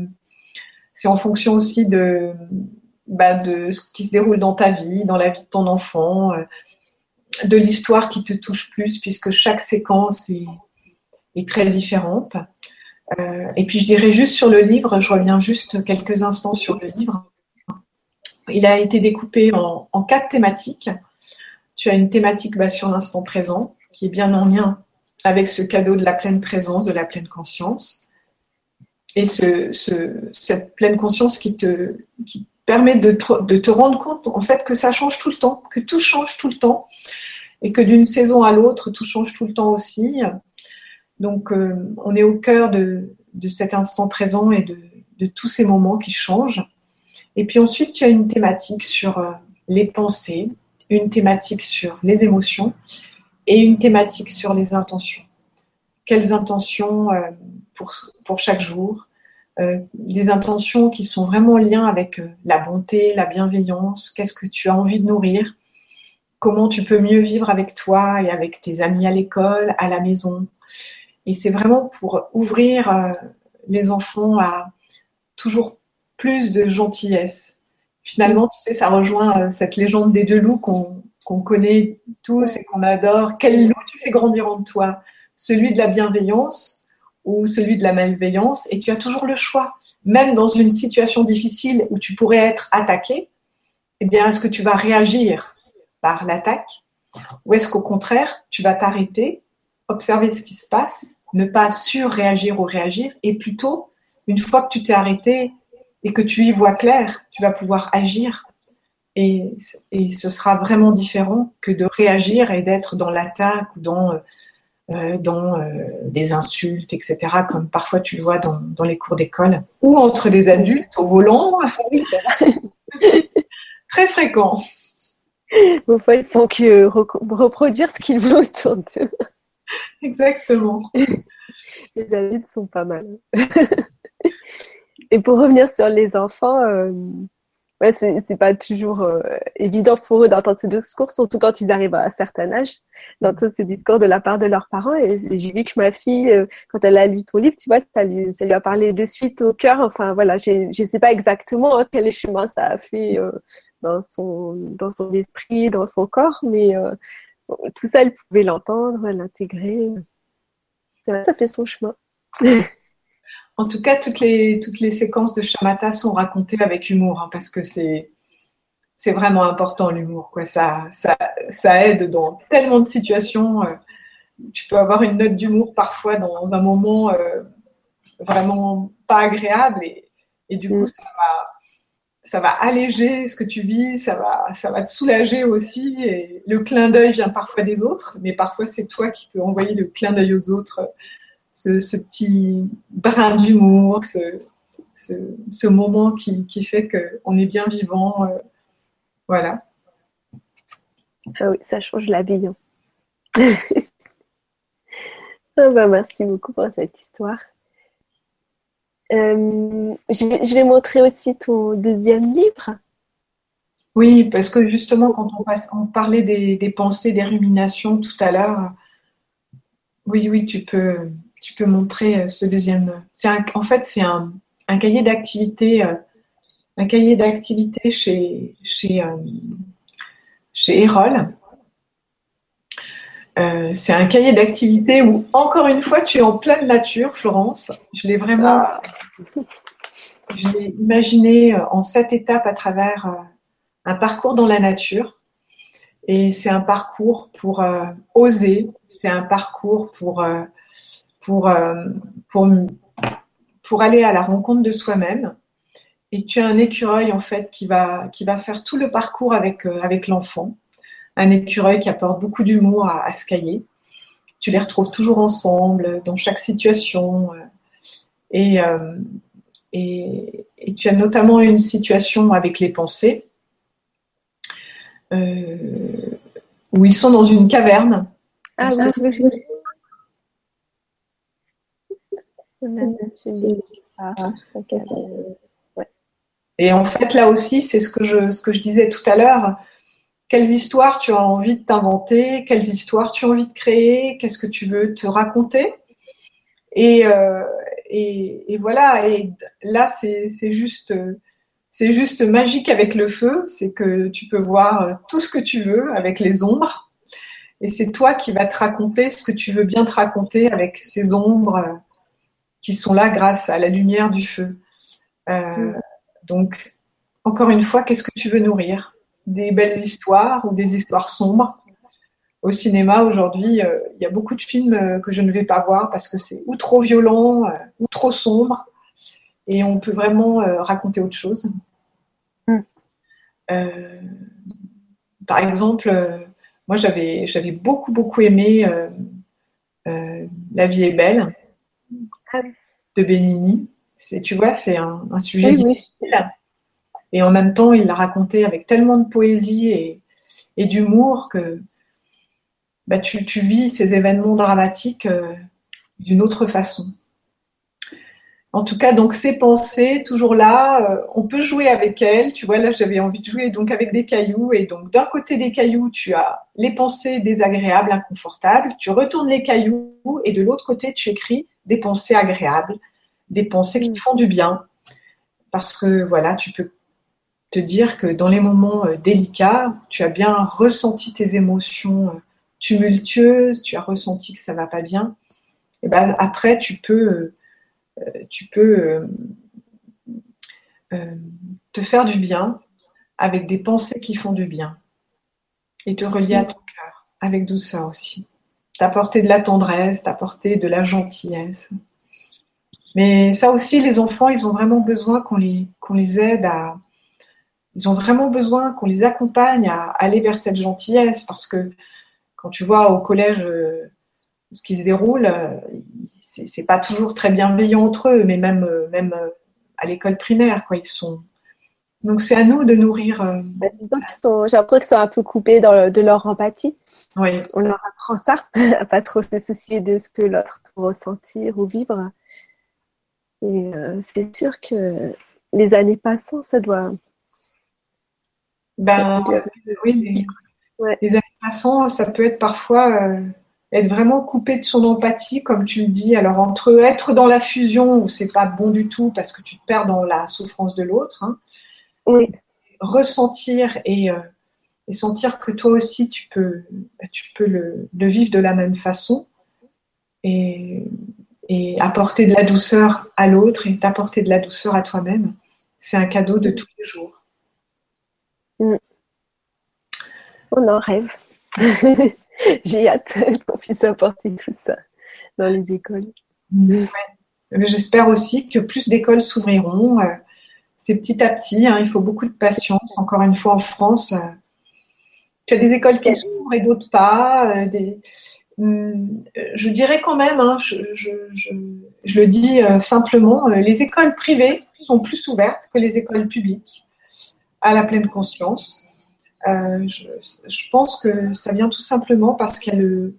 C'est en fonction aussi de, bah, de ce qui se déroule dans ta vie, dans la vie de ton enfant. Euh, de l'histoire qui te touche plus, puisque chaque séquence est, très différente. Euh, et puis je dirais juste sur le livre, je reviens juste quelques instants sur le livre. Il a été découpé en, quatre thématiques. Tu as une thématique sur l'instant présent, qui est bien en lien avec ce cadeau de la pleine présence, de la pleine conscience. Et ce, cette pleine conscience qui permet de de te rendre compte en fait que ça change tout le temps, que tout change tout le temps, et que d'une saison à l'autre, tout change tout le temps aussi. Donc, euh, on est au cœur de, cet instant présent et de, tous ces moments qui changent. Et puis ensuite, tu as une thématique sur euh, les pensées, une thématique sur les émotions et une thématique sur les intentions. Quelles intentions euh, pour, pour chaque jour Des intentions qui sont vraiment en lien avec la bonté, la bienveillance, qu'est-ce que tu as envie de nourrir comment tu peux mieux vivre avec toi et avec tes amis à l'école, à la maison. Et c'est vraiment pour ouvrir euh, les enfants à toujours plus de gentillesse. Finalement, tu sais, ça rejoint euh, cette légende des deux loups qu'on connaît tous et qu'on adore. Quel loup tu fais grandir en toi? Celui de la bienveillance ou celui de la malveillance? Et tu as toujours le choix. Même dans une situation difficile où tu pourrais être attaqué, eh bien, est-ce que tu vas réagir par l'attaque? Ou est-ce qu'au contraire, tu vas t'arrêter, observer ce qui se passe, ne pas surréagir ou réagir, et plutôt, une fois que tu t'es arrêté et que tu y vois clair, tu vas pouvoir agir. Et, ce sera vraiment différent que de réagir et d'être dans l'attaque ou dans, euh, dans euh, des insultes, etc., comme parfois tu le vois dans, dans les cours d'école, ou entre des adultes au volant. *laughs* Très fréquent. Parfois, ils font que reproduire ce qu'ils veulent autour d'eux. Exactement. *laughs* Les adultes sont pas mal. *laughs* Et pour revenir sur les enfants, euh, ouais, c'est pas toujours euh, évident pour eux d'entendre ce discours, surtout quand ils arrivent à un certain âge, d'entendre ce discours de la part de leurs parents. Et, j'ai vu que ma fille, euh, quand elle a lu ton livre, tu vois, ça lui, ça lui a parlé de suite au cœur. Enfin, voilà, je ne sais pas exactement quel chemin ça a fait dans son, dans son esprit, dans son corps, mais euh, tout ça, elle pouvait l'entendre, l'intégrer. Ça fait son chemin. *laughs* en tout cas, toutes les, toutes les séquences de Shamata sont racontées avec humour, hein, parce que c'est, c'est vraiment important l'humour. Quoi. Ça, ça, ça aide dans tellement de situations. Euh, tu peux avoir une note d'humour parfois dans un moment euh, vraiment pas agréable et, et du coup, mm. ça va ça va alléger ce que tu vis, ça va, ça va te soulager aussi. Et le clin d'œil vient parfois des autres, mais parfois c'est toi qui peux envoyer le clin d'œil aux autres, ce, petit brin d'humour, ce, ce, moment qui, qui fait qu'on est bien vivant. Euh, voilà. Ah oui, ça change la vie. Hein. *laughs* ah bah, merci beaucoup pour cette histoire. Euh, je, vais, montrer aussi ton deuxième livre. Oui, parce que justement, quand on, passe, on parlait des, pensées, des ruminations tout à l'heure, oui, oui, tu peux, tu peux montrer euh, ce deuxième. Un, en fait, c'est un, cahier d'activité, euh, un cahier chez, chez, chez Erol. Euh, c'est un cahier d'activité où, encore une fois, tu es en pleine nature, Florence. Je l'ai vraiment, je l'ai imaginé euh, en sept étapes à travers euh, un parcours dans la nature. Et c'est un parcours pour euh, oser, c'est un parcours pour, euh, pour, euh, pour, pour aller à la rencontre de soi-même. Et tu as un écureuil en fait qui va, qui va faire tout le parcours avec, avec l'enfant. Un écureuil qui apporte beaucoup d'humour à, à ce cahier. Tu les retrouves toujours ensemble dans chaque situation. Et, et, et, tu as notamment une situation avec les pensées euh, où ils sont dans une caverne. Ah oui, Et en fait, là aussi, c'est ce que je, ce que je disais tout à l'heure. Quelles histoires tu as envie de t'inventer? Quelles histoires tu as envie de créer? Qu'est-ce que tu veux te raconter? Et, euh, et, et, voilà. Et là, c'est juste c'est juste magique avec le feu, c'est que tu peux voir tout ce que tu veux avec les ombres. Et c'est toi qui vas te raconter ce que tu veux bien te raconter avec ces ombres qui sont là grâce à la lumière du feu. Euh, donc, encore une fois, qu'est-ce que tu veux nourrir? Des belles histoires ou des histoires sombres? Au cinéma, aujourd'hui, euh, il y a beaucoup de films euh, que je ne vais pas voir parce que c'est ou trop violent ou trop sombre et on peut vraiment raconter autre chose. Mm. Par exemple, moi j'avais beaucoup beaucoup aimé La vie est belle de. C'est tu vois c'est un, sujet difficile et en même temps il l'a raconté avec tellement de poésie et, et d'humour que bah, tu, tu, vis ces événements dramatiques d'une autre façon. En tout cas, donc ces pensées, toujours là, euh, on peut jouer avec elles. Tu vois, là, j'avais envie de jouer donc avec des cailloux. Et donc, d'un côté des cailloux, tu as les pensées désagréables, inconfortables. Tu retournes les cailloux et de l'autre côté, tu écris des pensées agréables, des pensées qui te font du bien. Parce que voilà, tu peux te dire que dans les moments euh, délicats, tu as bien ressenti tes émotions euh, tumultueuses, tu as ressenti que ça va pas bien. Et ben après, tu peux euh, tu peux te faire du bien avec des pensées qui font du bien et te relier à ton cœur avec douceur aussi. T'apporter de la tendresse, t'apporter de la gentillesse. Mais ça aussi, les enfants, ils ont vraiment besoin qu'on les, aide à. Ils ont vraiment besoin qu'on les accompagne à aller vers cette gentillesse parce que quand tu vois au collège ce qui se déroule, euh, c'est pas toujours très bienveillant entre eux, mais même, euh, même euh, à l'école primaire, quoi, ils sont. Donc c'est à nous de nourrir. Bah, j'ai l'impression qu'ils sont un peu coupés de leur empathie. Oui. On leur apprend ça, *laughs* à pas trop se soucier de ce que l'autre peut ressentir ou vivre. Et c'est sûr que les années passant, ça doit. Ben, oui, les années passant, ça peut être parfois être vraiment coupé de son empathie, comme tu le dis. Alors entre être dans la fusion où c'est pas bon du tout parce que tu te perds dans la souffrance de l'autre, hein, oui. ressentir et, euh, et, sentir que toi aussi tu peux, bah, tu peux le, le, vivre de la même façon et, et apporter de la douceur à l'autre et t'apporter de la douceur à toi-même, c'est un cadeau de tous les jours. Mm. On en rêve. *laughs* J'ai hâte *laughs* qu'on puisse apporter tout ça dans les écoles. J'espère aussi que plus d'écoles s'ouvriront. Euh, c'est petit à petit, hein, il faut beaucoup de patience. Encore une fois, en France, euh, tu as des écoles qui s'ouvrent et d'autres pas. Euh, des... Hum, je dirais quand même, hein, je, le dis simplement, les écoles privées sont plus ouvertes que les écoles publiques à la pleine conscience. Euh, je, pense que ça vient tout simplement parce qu'il y a le,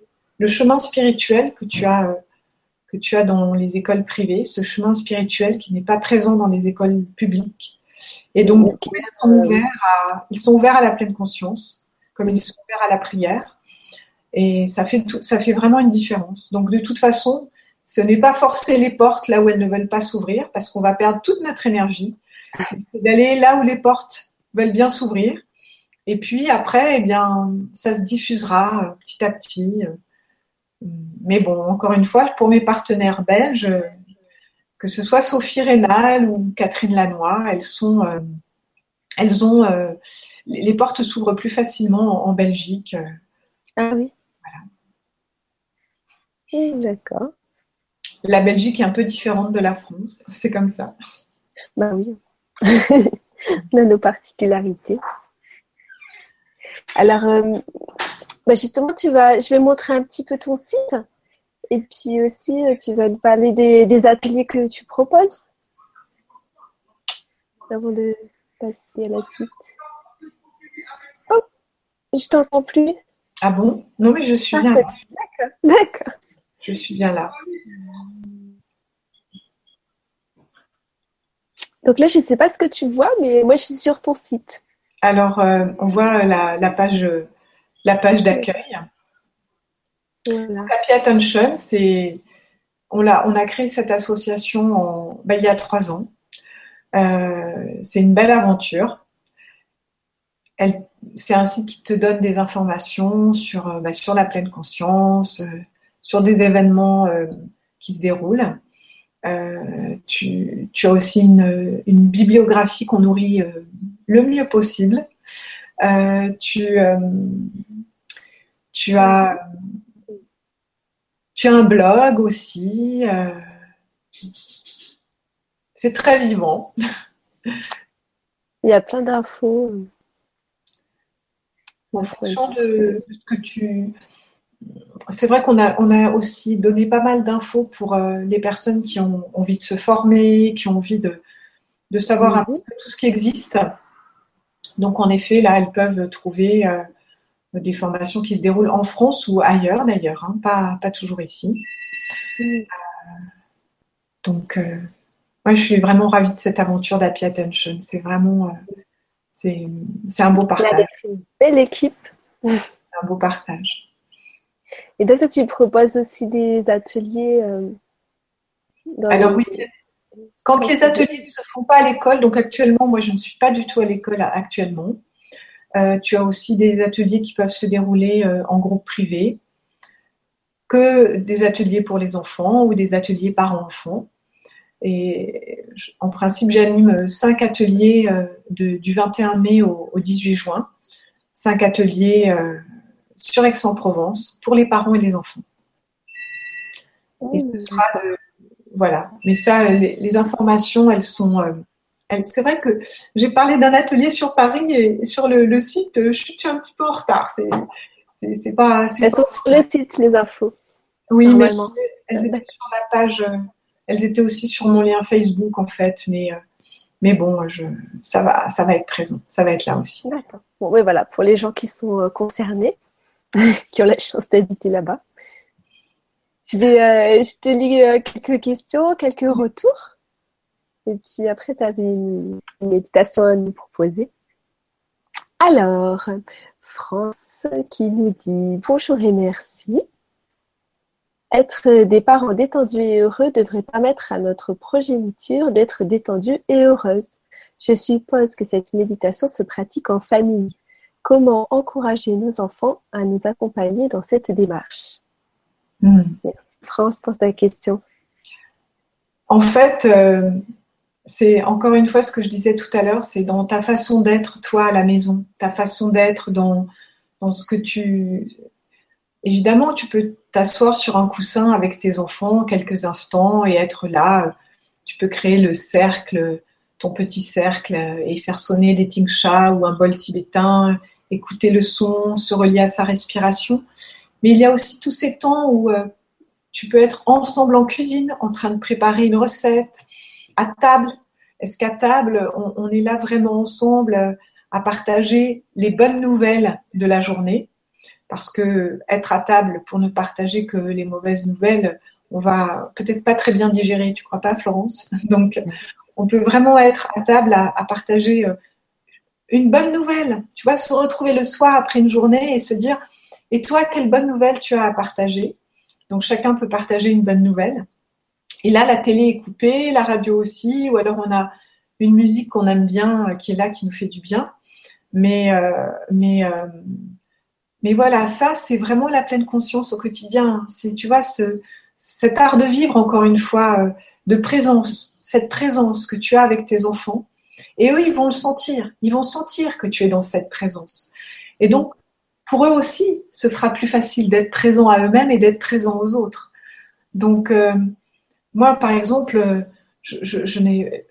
chemin spirituel que tu as que tu as dans les écoles privées, ce chemin spirituel qui n'est pas présent dans les écoles publiques. Et donc, ils, sont ouverts à, ils sont ouverts à la pleine conscience, comme ils sont ouverts à la prière. Et ça fait, tout, ça fait vraiment une différence. Donc, de toute façon, ce n'est pas forcer les portes là où elles ne veulent pas s'ouvrir, parce qu'on va perdre toute notre énergie. D'aller là où les portes veulent bien s'ouvrir et puis après, eh bien, ça se diffusera euh, petit à petit. Mais bon, encore une fois, pour mes partenaires belges, que ce soit Sophie Rénal ou Catherine Lanois, elles sont, euh, elles ont euh, les portes s'ouvrent plus facilement en, Belgique. Ah oui. Voilà. D'accord. La Belgique est un peu différente de la France, *laughs* c'est comme ça. Bah oui. *laughs* On a nos particularités. Alors, euh, bah justement, tu vas, je vais montrer un petit peu ton site. Et puis aussi, euh, tu vas nous parler des, ateliers que tu proposes. Avant de passer à la suite. Je t'entends plus. Ah bon? Non, mais je suis bien là. D'accord, d'accord. Je suis bien là. Donc là, je ne sais pas ce que tu vois, mais moi, je suis sur ton site. Alors, euh, on voit la, page, la page d'accueil. Happy Attention, c'est on a, on a créé cette association en, ben, il y a trois ans. Euh, c'est une belle aventure. C'est un site qui te donne des informations sur, euh, sur la pleine conscience, sur des événements qui se déroulent. Euh, tu, as aussi une, bibliographie qu'on nourrit euh, le mieux possible. Euh, tu, tu, as, tu as un blog aussi. c'est très vivant. Il y a plein d'infos. En fonction de ce que tu, c'est vrai qu'on a, on a aussi donné pas mal d'infos pour euh, les personnes qui ont envie de se former, qui ont envie de, de savoir un peu tout ce qui existe. Donc, en effet, là, elles peuvent trouver euh, des formations qui se déroulent en France ou ailleurs, d'ailleurs, hein, pas, pas toujours ici. Euh, donc, moi, je suis vraiment ravie de cette aventure d'Happy Attention. C'est vraiment, c'est, un beau partage. Une belle équipe. Un beau partage. Et donc, tu proposes aussi des ateliers euh, Alors oui, quand les ateliers ne se font pas à l'école, donc actuellement, moi je ne suis pas du tout à l'école actuellement, euh, tu as aussi des ateliers qui peuvent se dérouler euh, en groupe privé, que des ateliers pour les enfants ou des ateliers parents-enfants. Et en principe, j'anime cinq ateliers du 21 mai au, 18 juin, cinq ateliers sur Aix-en-Provence pour les parents et les enfants. Et ce sera voilà. Mais ça, les, informations, elles sont. Euh, c'est vrai que j'ai parlé d'un atelier sur Paris et, sur le, site, je suis un petit peu en retard. C'est, c'est, pas. Elles sont sur le site, les infos. Oui, mais elles étaient sur la page. Euh, elles étaient aussi sur mon lien Facebook en fait, mais. Euh, mais bon, ça, va, être présent, ça va être là aussi. D'accord. Bon, oui, voilà, pour les gens qui sont concernés. *laughs* qui ont la chance d'habiter là-bas. Je, vais, euh, je te lis euh, quelques questions, quelques retours. Et puis après, tu avais une, méditation à nous proposer. Alors, France qui nous dit bonjour et merci. Être des parents détendus et heureux devrait permettre à notre progéniture d'être détendue et heureuse. Je suppose que cette méditation se pratique en famille. Comment encourager nos enfants à nous accompagner dans cette démarche? Hmm. Merci France pour ta question. En fait, euh, c'est encore une fois ce que je disais tout à l'heure, c'est dans ta façon d'être, toi, à la maison, ta façon d'être dans, dans ce que tu... Évidemment, tu peux t'asseoir sur un coussin avec tes enfants quelques instants et être là. Tu peux créer le cercle ton petit cercle et faire sonner des tingshas ou un bol tibétain, écouter le son, se relier à sa respiration. Mais il y a aussi tous ces temps où euh, tu peux être ensemble en cuisine, en train de préparer une recette, à table. Est-ce qu'à table, on, est là vraiment ensemble euh, à partager les bonnes nouvelles de la journée? Parce que être à table pour ne partager que les mauvaises nouvelles, on va peut-être pas très bien digérer, tu crois pas, Florence? Donc, on peut vraiment être à table à, partager euh, une bonne nouvelle. Tu vois, se retrouver le soir après une journée et se dire, et toi, quelle bonne nouvelle tu as à partager? Donc chacun peut partager une bonne nouvelle. Et là, la télé est coupée, la radio aussi, ou alors on a une musique qu'on aime bien, euh, qui est là, qui nous fait du bien. Mais, euh, mais, mais voilà, ça, c'est vraiment la pleine conscience au quotidien. C'est, tu vois, ce, cet art de vivre, encore une fois, de présence cette présence que tu as avec tes enfants, Et eux, ils vont le sentir. Ils vont sentir que tu es dans cette présence. Et donc, pour eux aussi, ce sera plus facile d'être présent à eux-mêmes et d'être présent aux autres. Donc, euh, moi, par exemple, n'ai,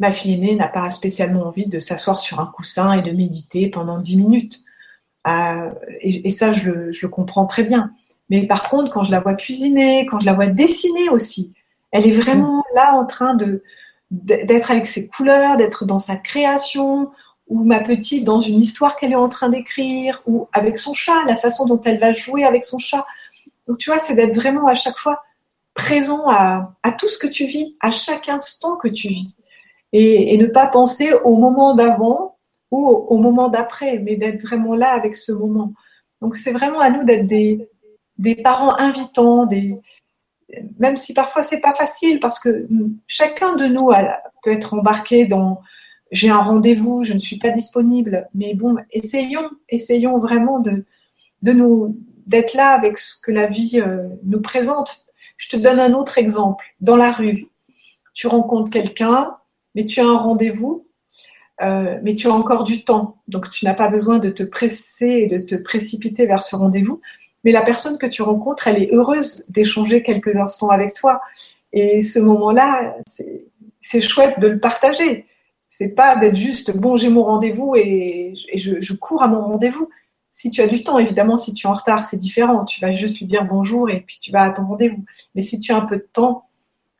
ma fille aînée n'a pas spécialement envie de s'asseoir sur un coussin et de méditer pendant dix minutes. Euh, et, ça, je, le comprends très bien. Mais par contre, quand je la vois cuisiner, quand je la vois dessiner aussi, elle est vraiment là en train de d'être avec ses couleurs, d'être dans sa création, ou ma petite dans une histoire qu'elle est en train d'écrire, ou avec son chat, la façon dont elle va jouer avec son chat. Donc tu vois, c'est d'être vraiment à chaque fois présent à, tout ce que tu vis, à chaque instant que tu vis. Et, ne pas penser au moment d'avant au, moment d'après, mais d'être vraiment là avec ce moment. Donc c'est vraiment à nous d'être des, des parents invitants, des, même si parfois c'est pas facile parce que chacun de nous peut être embarqué dans j'ai un rendez-vous, je ne suis pas disponible, mais bon, essayons, essayons vraiment de, de nous d'être là avec ce que la vie euh, nous présente. Je te donne un autre exemple. Dans la rue, tu rencontres quelqu'un, mais tu as un rendez-vous, euh, mais tu as encore du temps, donc tu n'as pas besoin de te presser et de te précipiter vers ce rendez-vous mais la personne que tu rencontres, elle est heureuse d'échanger quelques instants avec toi. Et ce moment-là, c'est chouette de le partager. C'est pas d'être juste bon, j'ai mon rendez-vous et, je, cours à mon rendez-vous. Si tu as du temps, évidemment, si tu es en retard, c'est différent. Tu vas juste lui dire bonjour et puis tu vas à ton rendez-vous. Mais si tu as un peu de temps,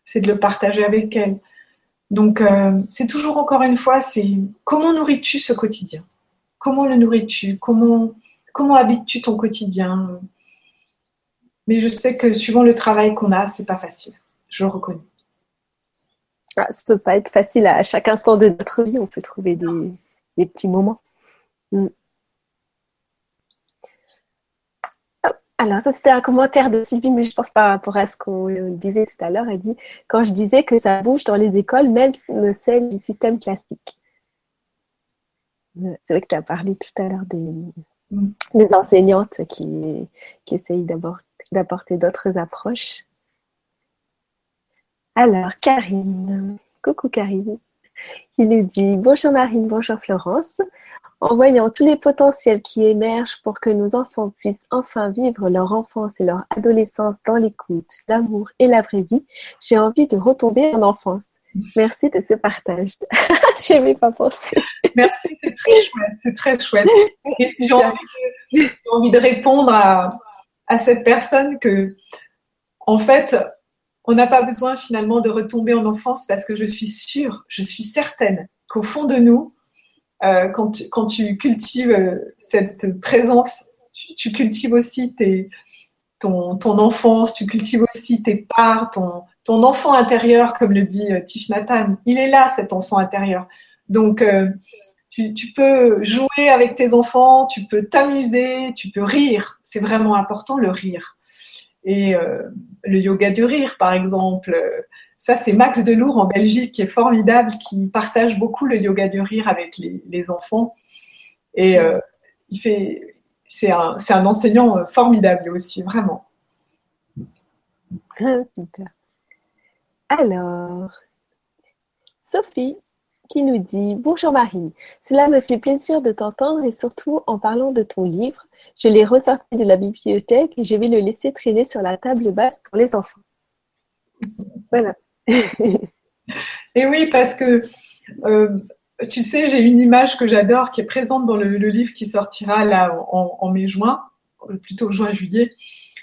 c'est de le partager avec elle. Donc, euh, c'est toujours encore une fois, c'est comment nourris-tu ce quotidien? Comment le nourris-tu? Comment comment habites-tu ton quotidien? Mais je sais que suivant le travail qu'on a, c'est pas facile. Je le reconnais. Ah, ça peut pas être facile à chaque instant de notre vie. On peut trouver des, petits moments. Mm. Alors, ça, c'était un commentaire de Sylvie, mais je pense par rapport à ce qu'on disait tout à l'heure. Elle dit Quand je disais que ça bouge dans les écoles, même celle du système classique. C'est vrai que tu as parlé tout à l'heure des, mm. des enseignantes qui, qui essayent d'apporter d'autres approches. Alors, Karine, coucou Karine, qui nous dit Bonjour Marine, bonjour Florence. En voyant tous les potentiels qui émergent pour que nos enfants puissent enfin vivre leur enfance et leur adolescence dans l'écoute, l'amour et la vraie vie, j'ai envie de retomber en enfance. Merci de ce partage. *laughs* Je n'avais pas pensé. Merci, c'est très chouette, c'est très chouette. J'ai envie, envie, de répondre à, à cette personne que, en fait, on n'a pas besoin finalement de retomber en enfance parce que je suis sûre, je suis certaine qu'au fond de nous, euh, quand, tu, cultives euh, cette présence, tu, cultives aussi ton, enfance, tu cultives aussi tes parts, ton, enfant intérieur, comme le dit euh, Tish Nathan. Il est là, cet enfant intérieur. Donc, tu, peux jouer avec tes enfants, tu peux t'amuser, tu peux rire. C'est vraiment important le rire. Et le yoga du rire, par exemple, ça c'est Max Delour en Belgique qui est formidable, qui partage beaucoup le yoga du rire avec les, enfants. Et euh, il fait, c'est un, un, enseignant formidable aussi, vraiment. Super. Alors, Sophie, qui nous dit Bonjour Marine, cela me fait plaisir de t'entendre et surtout en parlant de ton livre. Je l'ai ressorti de la bibliothèque et je vais le laisser traîner sur la table basse pour les enfants. Voilà. Et oui, parce que euh, tu sais, j'ai une image que j'adore qui est présente dans le, livre qui sortira là en, mai-juin, plutôt juin-juillet.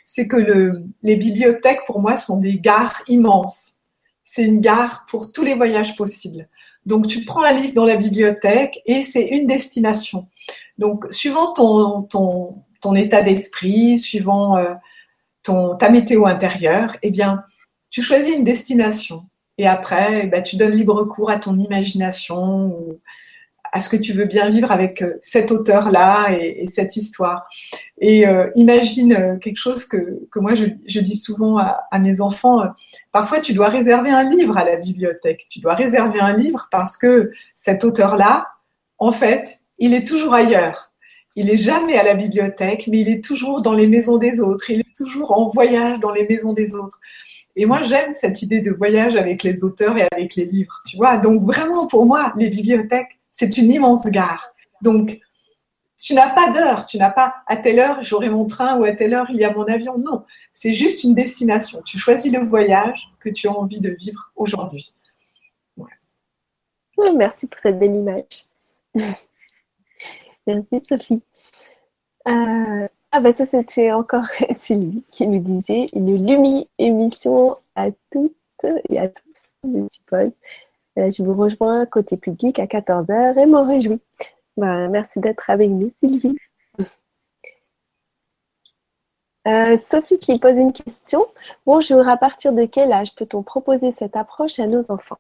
C'est que le, les bibliothèques, pour moi, sont des gares immenses. C'est une gare pour tous les voyages possibles. Donc, tu prends un livre dans la bibliothèque et c'est une destination. Donc, suivant ton, ton, ton état d'esprit, suivant euh, ton, ta météo intérieure, eh bien, tu choisis une destination. Et après, ben, tu donnes libre cours à ton imagination ou à ce que tu veux bien vivre avec euh, cet auteur-là et, cette histoire. Et euh, imagine euh, quelque chose que, que moi je, dis souvent à, à, mes enfants, parfois tu dois réserver un livre à la bibliothèque, tu dois réserver un livre parce que cet auteur-là, en fait, il est toujours ailleurs. Il est jamais à la bibliothèque, mais il est toujours dans les maisons des autres, il est toujours en voyage dans les maisons des autres. Et moi, j'aime cette idée de voyage avec les auteurs et avec les livres, tu vois. Donc vraiment, pour moi, les bibliothèques, c'est une immense gare. Donc, tu n'as pas d'heure, tu n'as pas à telle heure j'aurai mon train ou à telle heure il y a mon avion. Non, c'est juste une destination. Tu choisis le voyage que tu as envie de vivre aujourd'hui. Merci pour cette belle image. *laughs* Merci Sophie. Euh, ah ben ça c'était encore *laughs* Sylvie qui nous disait une lumi émission à toutes et à tous, je suppose. Euh, je vous rejoins côté public à 14h et m'en réjouis. Ben, merci d'être avec nous Sylvie. *laughs* Euh, Sophie qui pose une question. Bonjour, à partir de quel âge peut-on proposer cette approche à nos enfants?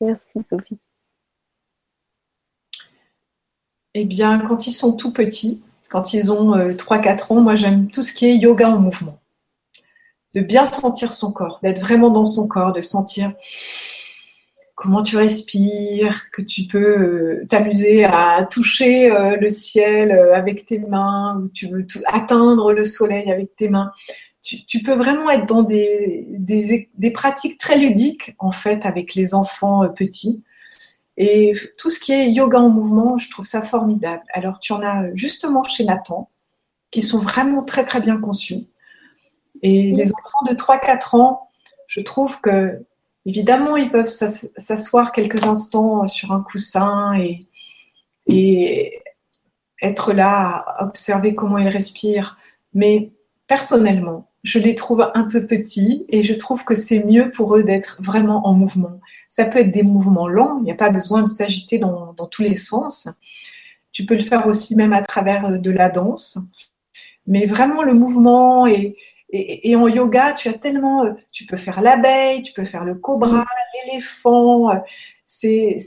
Merci Sophie. Eh bien, quand ils sont tout petits, quand ils ont 3-4 euh, ans, moi j'aime tout ce qui est yoga en mouvement. De bien sentir son corps, d'être vraiment dans son corps, de sentir comment tu respires, que tu peux euh, t'amuser à toucher euh, le ciel avec tes mains, ou tu veux atteindre le soleil avec tes mains. Tu, peux vraiment être dans des, des, pratiques très ludiques en fait avec les enfants petits et tout ce qui est yoga en mouvement, je trouve ça formidable. Alors, tu en as justement chez Nathan, qui sont vraiment très très bien conçus. Et les enfants de 3-4 ans, je trouve que, évidemment, ils peuvent s'asseoir quelques instants sur un coussin et, et être là à observer comment ils respirent. Mais personnellement, je les trouve un peu petits et je trouve que c'est mieux pour eux d'être vraiment en mouvement. Ça peut être des mouvements lents, il n'y a pas besoin de s'agiter dans, tous les sens. Tu peux le faire aussi même à travers euh, de la danse. Mais vraiment le mouvement et, et, en yoga, tu as tellement, euh, tu peux faire l'abeille, tu peux faire le cobra, l'éléphant. Euh, c'est,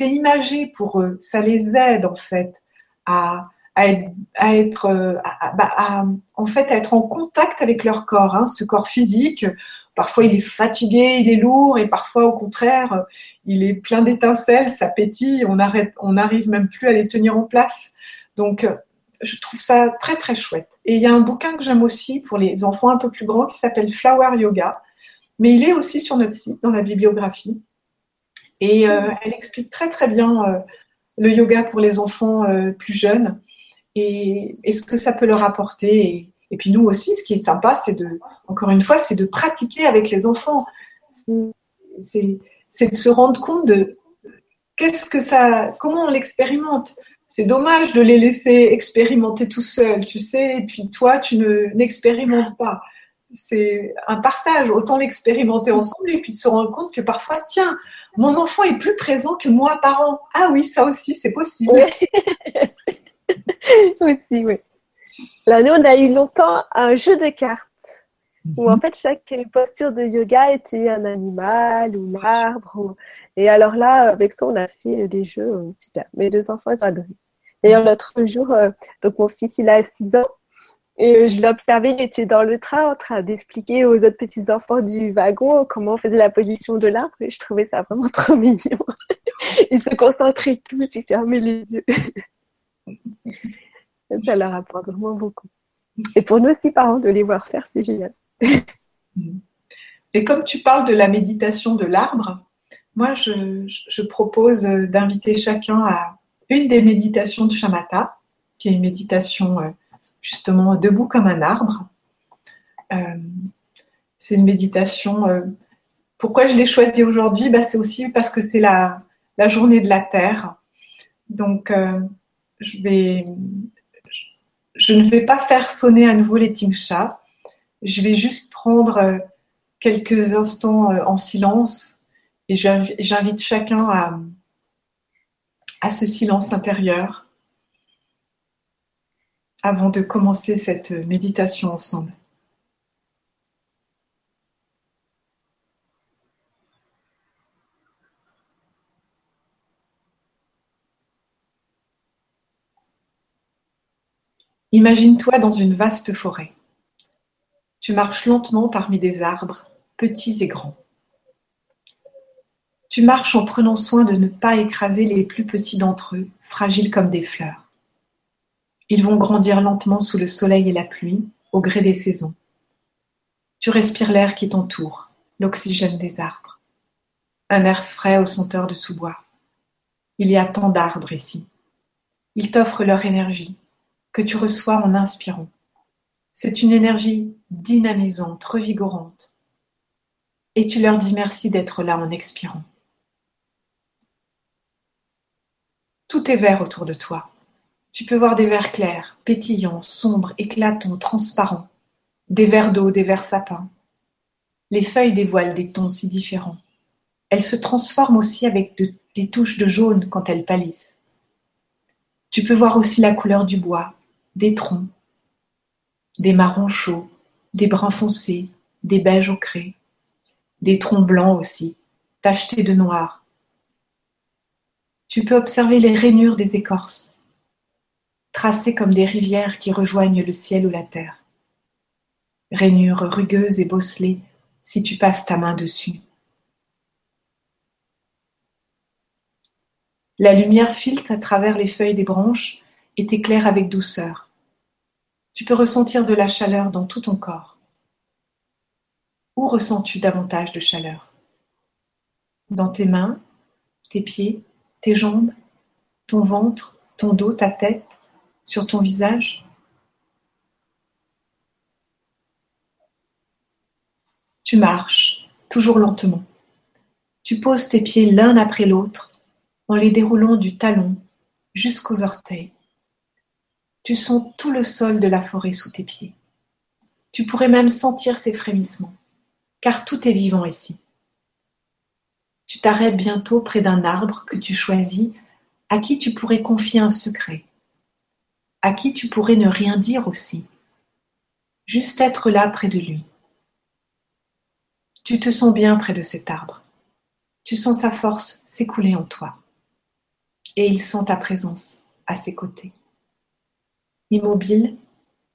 imagé pour eux. Ça les aide en fait à, à être, euh, bah, à, en fait, à être en contact avec leur corps, hein, ce corps physique. Parfois, il est fatigué, il est lourd, et parfois, au contraire, il est plein d'étincelles, ça pétille, on arrête, on n'arrive même plus à les tenir en place. Donc, je trouve ça très très chouette. Et il y a un bouquin que j'aime aussi pour les enfants un peu plus grands qui s'appelle Flower Yoga, mais il est aussi sur notre site dans la bibliographie. Et euh, elle explique très très bien euh, le yoga pour les enfants plus jeunes et, ce que ça peut leur apporter. Et, puis nous aussi, ce qui est sympa, c'est de, encore une fois, c'est de pratiquer avec les enfants. C'est de se rendre compte de qu'est-ce que ça, comment on l'expérimente. C'est dommage de les laisser expérimenter tout seuls, tu sais, et puis toi, tu n'expérimentes pas. C'est un partage, autant l'expérimenter ensemble et puis de se rendre compte que parfois, tiens, mon enfant est plus présent que moi parent. Ah oui, ça aussi, c'est possible. *laughs* *laughs* aussi, oui. Là, nous, on a eu longtemps un jeu de cartes où en mhm. fait chaque posture de yoga était un animal ou un arbre. Et alors là, avec ça, on a fait des jeux euh, super. Mes deux enfants, ils ont adoré. D'ailleurs, l'autre jour, euh, donc mon fils, il a 6 ans. Et euh, je l'observais, il était dans le train en train d'expliquer aux autres petits enfants du wagon comment on faisait la position de l'arbre. Et je trouvais ça vraiment *laughs* trop mignon. ils se concentraient tous, ils fermaient les yeux. Ça leur apporte vraiment beaucoup. Et pour nous aussi, parents, de les voir faire, c'est génial. Et comme tu parles de la méditation de l'arbre, moi, je, propose d'inviter chacun à une des méditations de Shamatha, qui est une méditation euh, justement debout comme un arbre. Euh, c'est une méditation. Euh, pourquoi je l'ai choisie aujourd'hui? Bah, C'est aussi parce que c'est la, la, journée de la Terre. Donc, je ne vais pas faire sonner à nouveau les tingsha. Je vais juste prendre euh, quelques instants euh, en silence et j'invite chacun à, à ce silence intérieur avant de commencer cette méditation ensemble. Imagine-toi dans une vaste forêt. Tu marches lentement parmi des arbres, petits et grands. Tu marches en prenant soin de ne pas écraser les plus petits d'entre eux, fragiles comme des fleurs. Ils vont grandir lentement sous le soleil et la pluie, au gré des saisons. Tu respires l'air qui t'entoure, l'oxygène des arbres. Un air frais au senteur de sous-bois. Il y a tant d'arbres ici. Ils t'offrent leur énergie, que tu reçois en inspirant. C'est une énergie dynamisante, revigorante. Et tu leur dis merci d'être là en expirant. Tout est vert autour de toi. Tu peux voir des vers clairs, pétillants, sombres, éclatants, transparents, des vers d'eau, des vers sapins. Les feuilles dévoilent des tons si différents. Elles se transforment aussi avec des touches de jaune quand elles pâlissent. Tu peux voir aussi la couleur du bois, des troncs, des marrons chauds, des bruns foncés, des beiges ocrés, des troncs blancs aussi, tachetés de noir. Tu peux observer les rainures des écorces, tracées comme des rivières qui rejoignent le ciel ou la terre. Rainures rugueuses et bosselées si tu passes ta main dessus. La lumière filtre à travers les feuilles des branches et t'éclaire avec douceur. Tu peux ressentir de la chaleur dans tout ton corps. Où ressens-tu davantage de chaleur? Dans tes mains, tes pieds, tes jambes, ton ventre, ton dos, ta tête, sur ton visage? Tu marches, toujours lentement. Tu poses tes pieds l'un après l'autre en les déroulant du talon jusqu'aux orteils. Tu sens tout le sol de la forêt sous tes pieds. Tu pourrais même sentir ses frémissements, car tout est vivant ici. Tu t'arrêtes bientôt près d'un arbre que tu choisis, à qui tu pourrais confier un secret, à qui tu pourrais ne rien dire aussi, juste être là près de lui. Tu te sens bien près de cet arbre. Tu sens sa force s'écouler en toi et il sent ta présence à ses côtés. Immobile,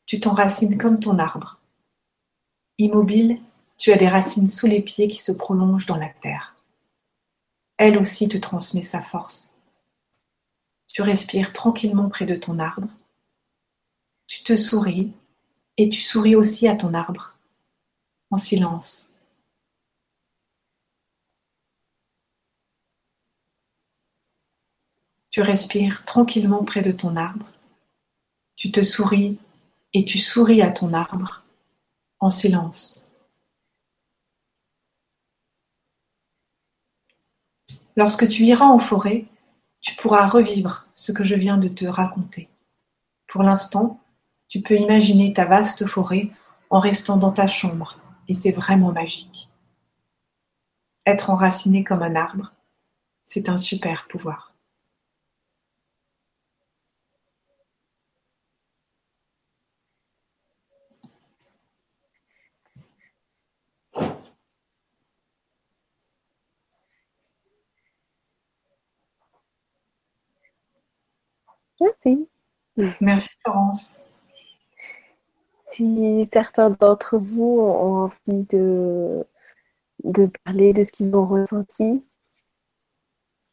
tu t'enracines comme ton arbre. Immobile, tu as des racines sous les pieds qui se prolongent dans la terre. Elle aussi te transmet sa force. Tu respires tranquillement près de ton arbre. Tu te souris et tu souris aussi à ton arbre, en silence. Tu respires tranquillement près de ton arbre. Tu te souris et tu souris à ton arbre en silence. Lorsque tu iras en forêt, tu pourras revivre ce que je viens de te raconter. Pour l'instant, tu peux imaginer ta vaste forêt en restant dans ta chambre, et c'est vraiment magique. Être enraciné comme un arbre, c'est un super pouvoir. Merci. Merci Florence. Si certains d'entre vous ont envie de, de parler de ce qu'ils ont ressenti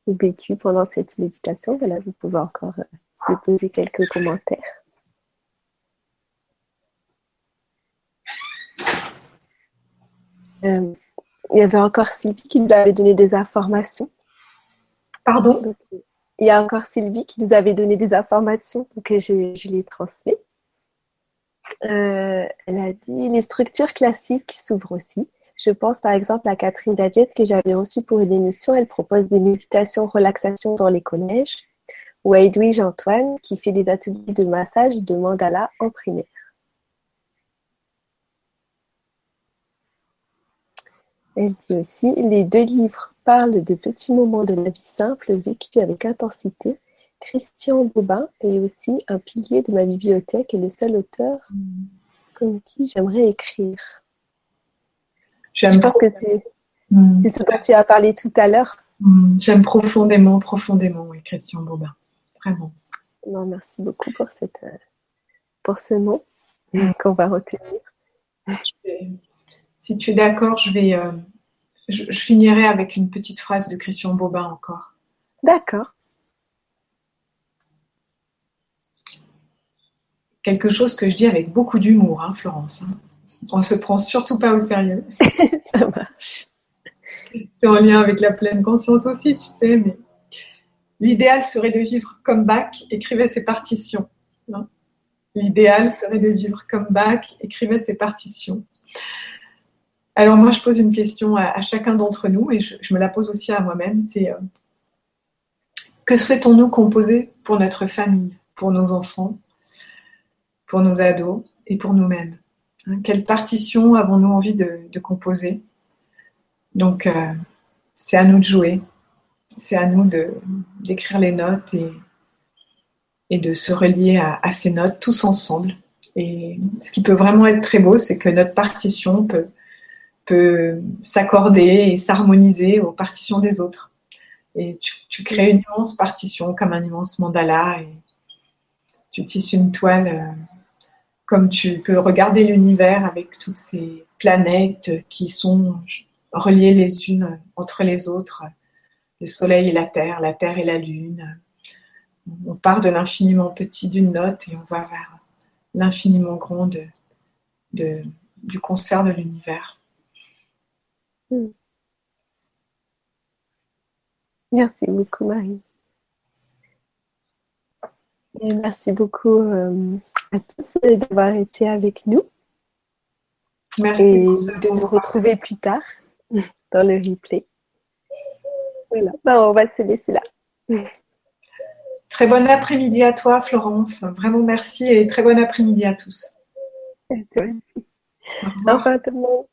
ou vécu pendant cette méditation, voilà, vous pouvez encore euh, me poser quelques commentaires. Euh, il y avait encore Sylvie qui nous avait donné des informations. Pardon? Il y a encore Sylvie qui nous avait donné des informations que je, les transmets. Euh, elle a dit les structures classiques s'ouvrent aussi. Je pense par exemple à Catherine Daviette que j'avais reçue pour une émission. Elle propose des méditations relaxation dans les collèges. Ou à Edwige Antoine qui fait des ateliers de massage de mandala en primaire. Elle dit aussi les deux livres parle de petits moments de la vie simple vécus avec intensité. Christian Bobin est aussi un pilier de ma bibliothèque et le seul auteur comme qui j'aimerais écrire. Je pense que c'est ce dont tu as parlé tout à l'heure. Hmm. J'aime profondément, profondément, oui, Christian Bobin. Vraiment. Non, merci beaucoup pour, cette, euh, pour ce mot hmm. qu'on va retenir. si tu es d'accord, je vais, euh, je, finirai avec une petite phrase de Christian Bobin encore. D'accord. Quelque chose que je dis avec beaucoup d'humour, hein, Florence. Hein. On se prend surtout pas au sérieux. *laughs* Ça marche. C'est en lien avec la pleine conscience aussi, tu sais, mais l'idéal serait de vivre comme Bach écrivait ses partitions. Hein. L'idéal serait de vivre comme Bach écrivait ses partitions. Alors moi, je pose une question à, chacun d'entre nous et je, me la pose aussi à moi-même. C'est euh, que souhaitons-nous composer pour notre famille, pour nos enfants, pour nos ados et pour nous-mêmes? Hein, Quelle partition avons-nous envie de, composer? Donc, euh, c'est à nous de jouer. C'est à nous d'écrire les notes et, et de se relier à, ces notes tous ensemble. Et ce qui peut vraiment être très beau, c'est que notre partition peut, peut s'accorder et s'harmoniser aux partitions des autres. Et tu, crées une immense partition comme un immense mandala et tu tisses une toile euh, comme tu peux regarder l'univers avec toutes ces planètes qui sont reliées les unes entre les autres, le soleil et la terre, la terre et la lune. On part de l'infiniment petit d'une note et on va vers l'infiniment grand du concert de l'univers. Hmm. Merci beaucoup, Marie. Et merci beaucoup euh, à tous d'avoir été avec nous. Merci. Et de nous retrouver plus tard *laughs* dans le replay. Voilà, ben, on va se laisser là. *laughs* Très bon après-midi à toi, Florence. Vraiment merci et très bon après-midi à tous. Au revoir. Au revoir tout le monde.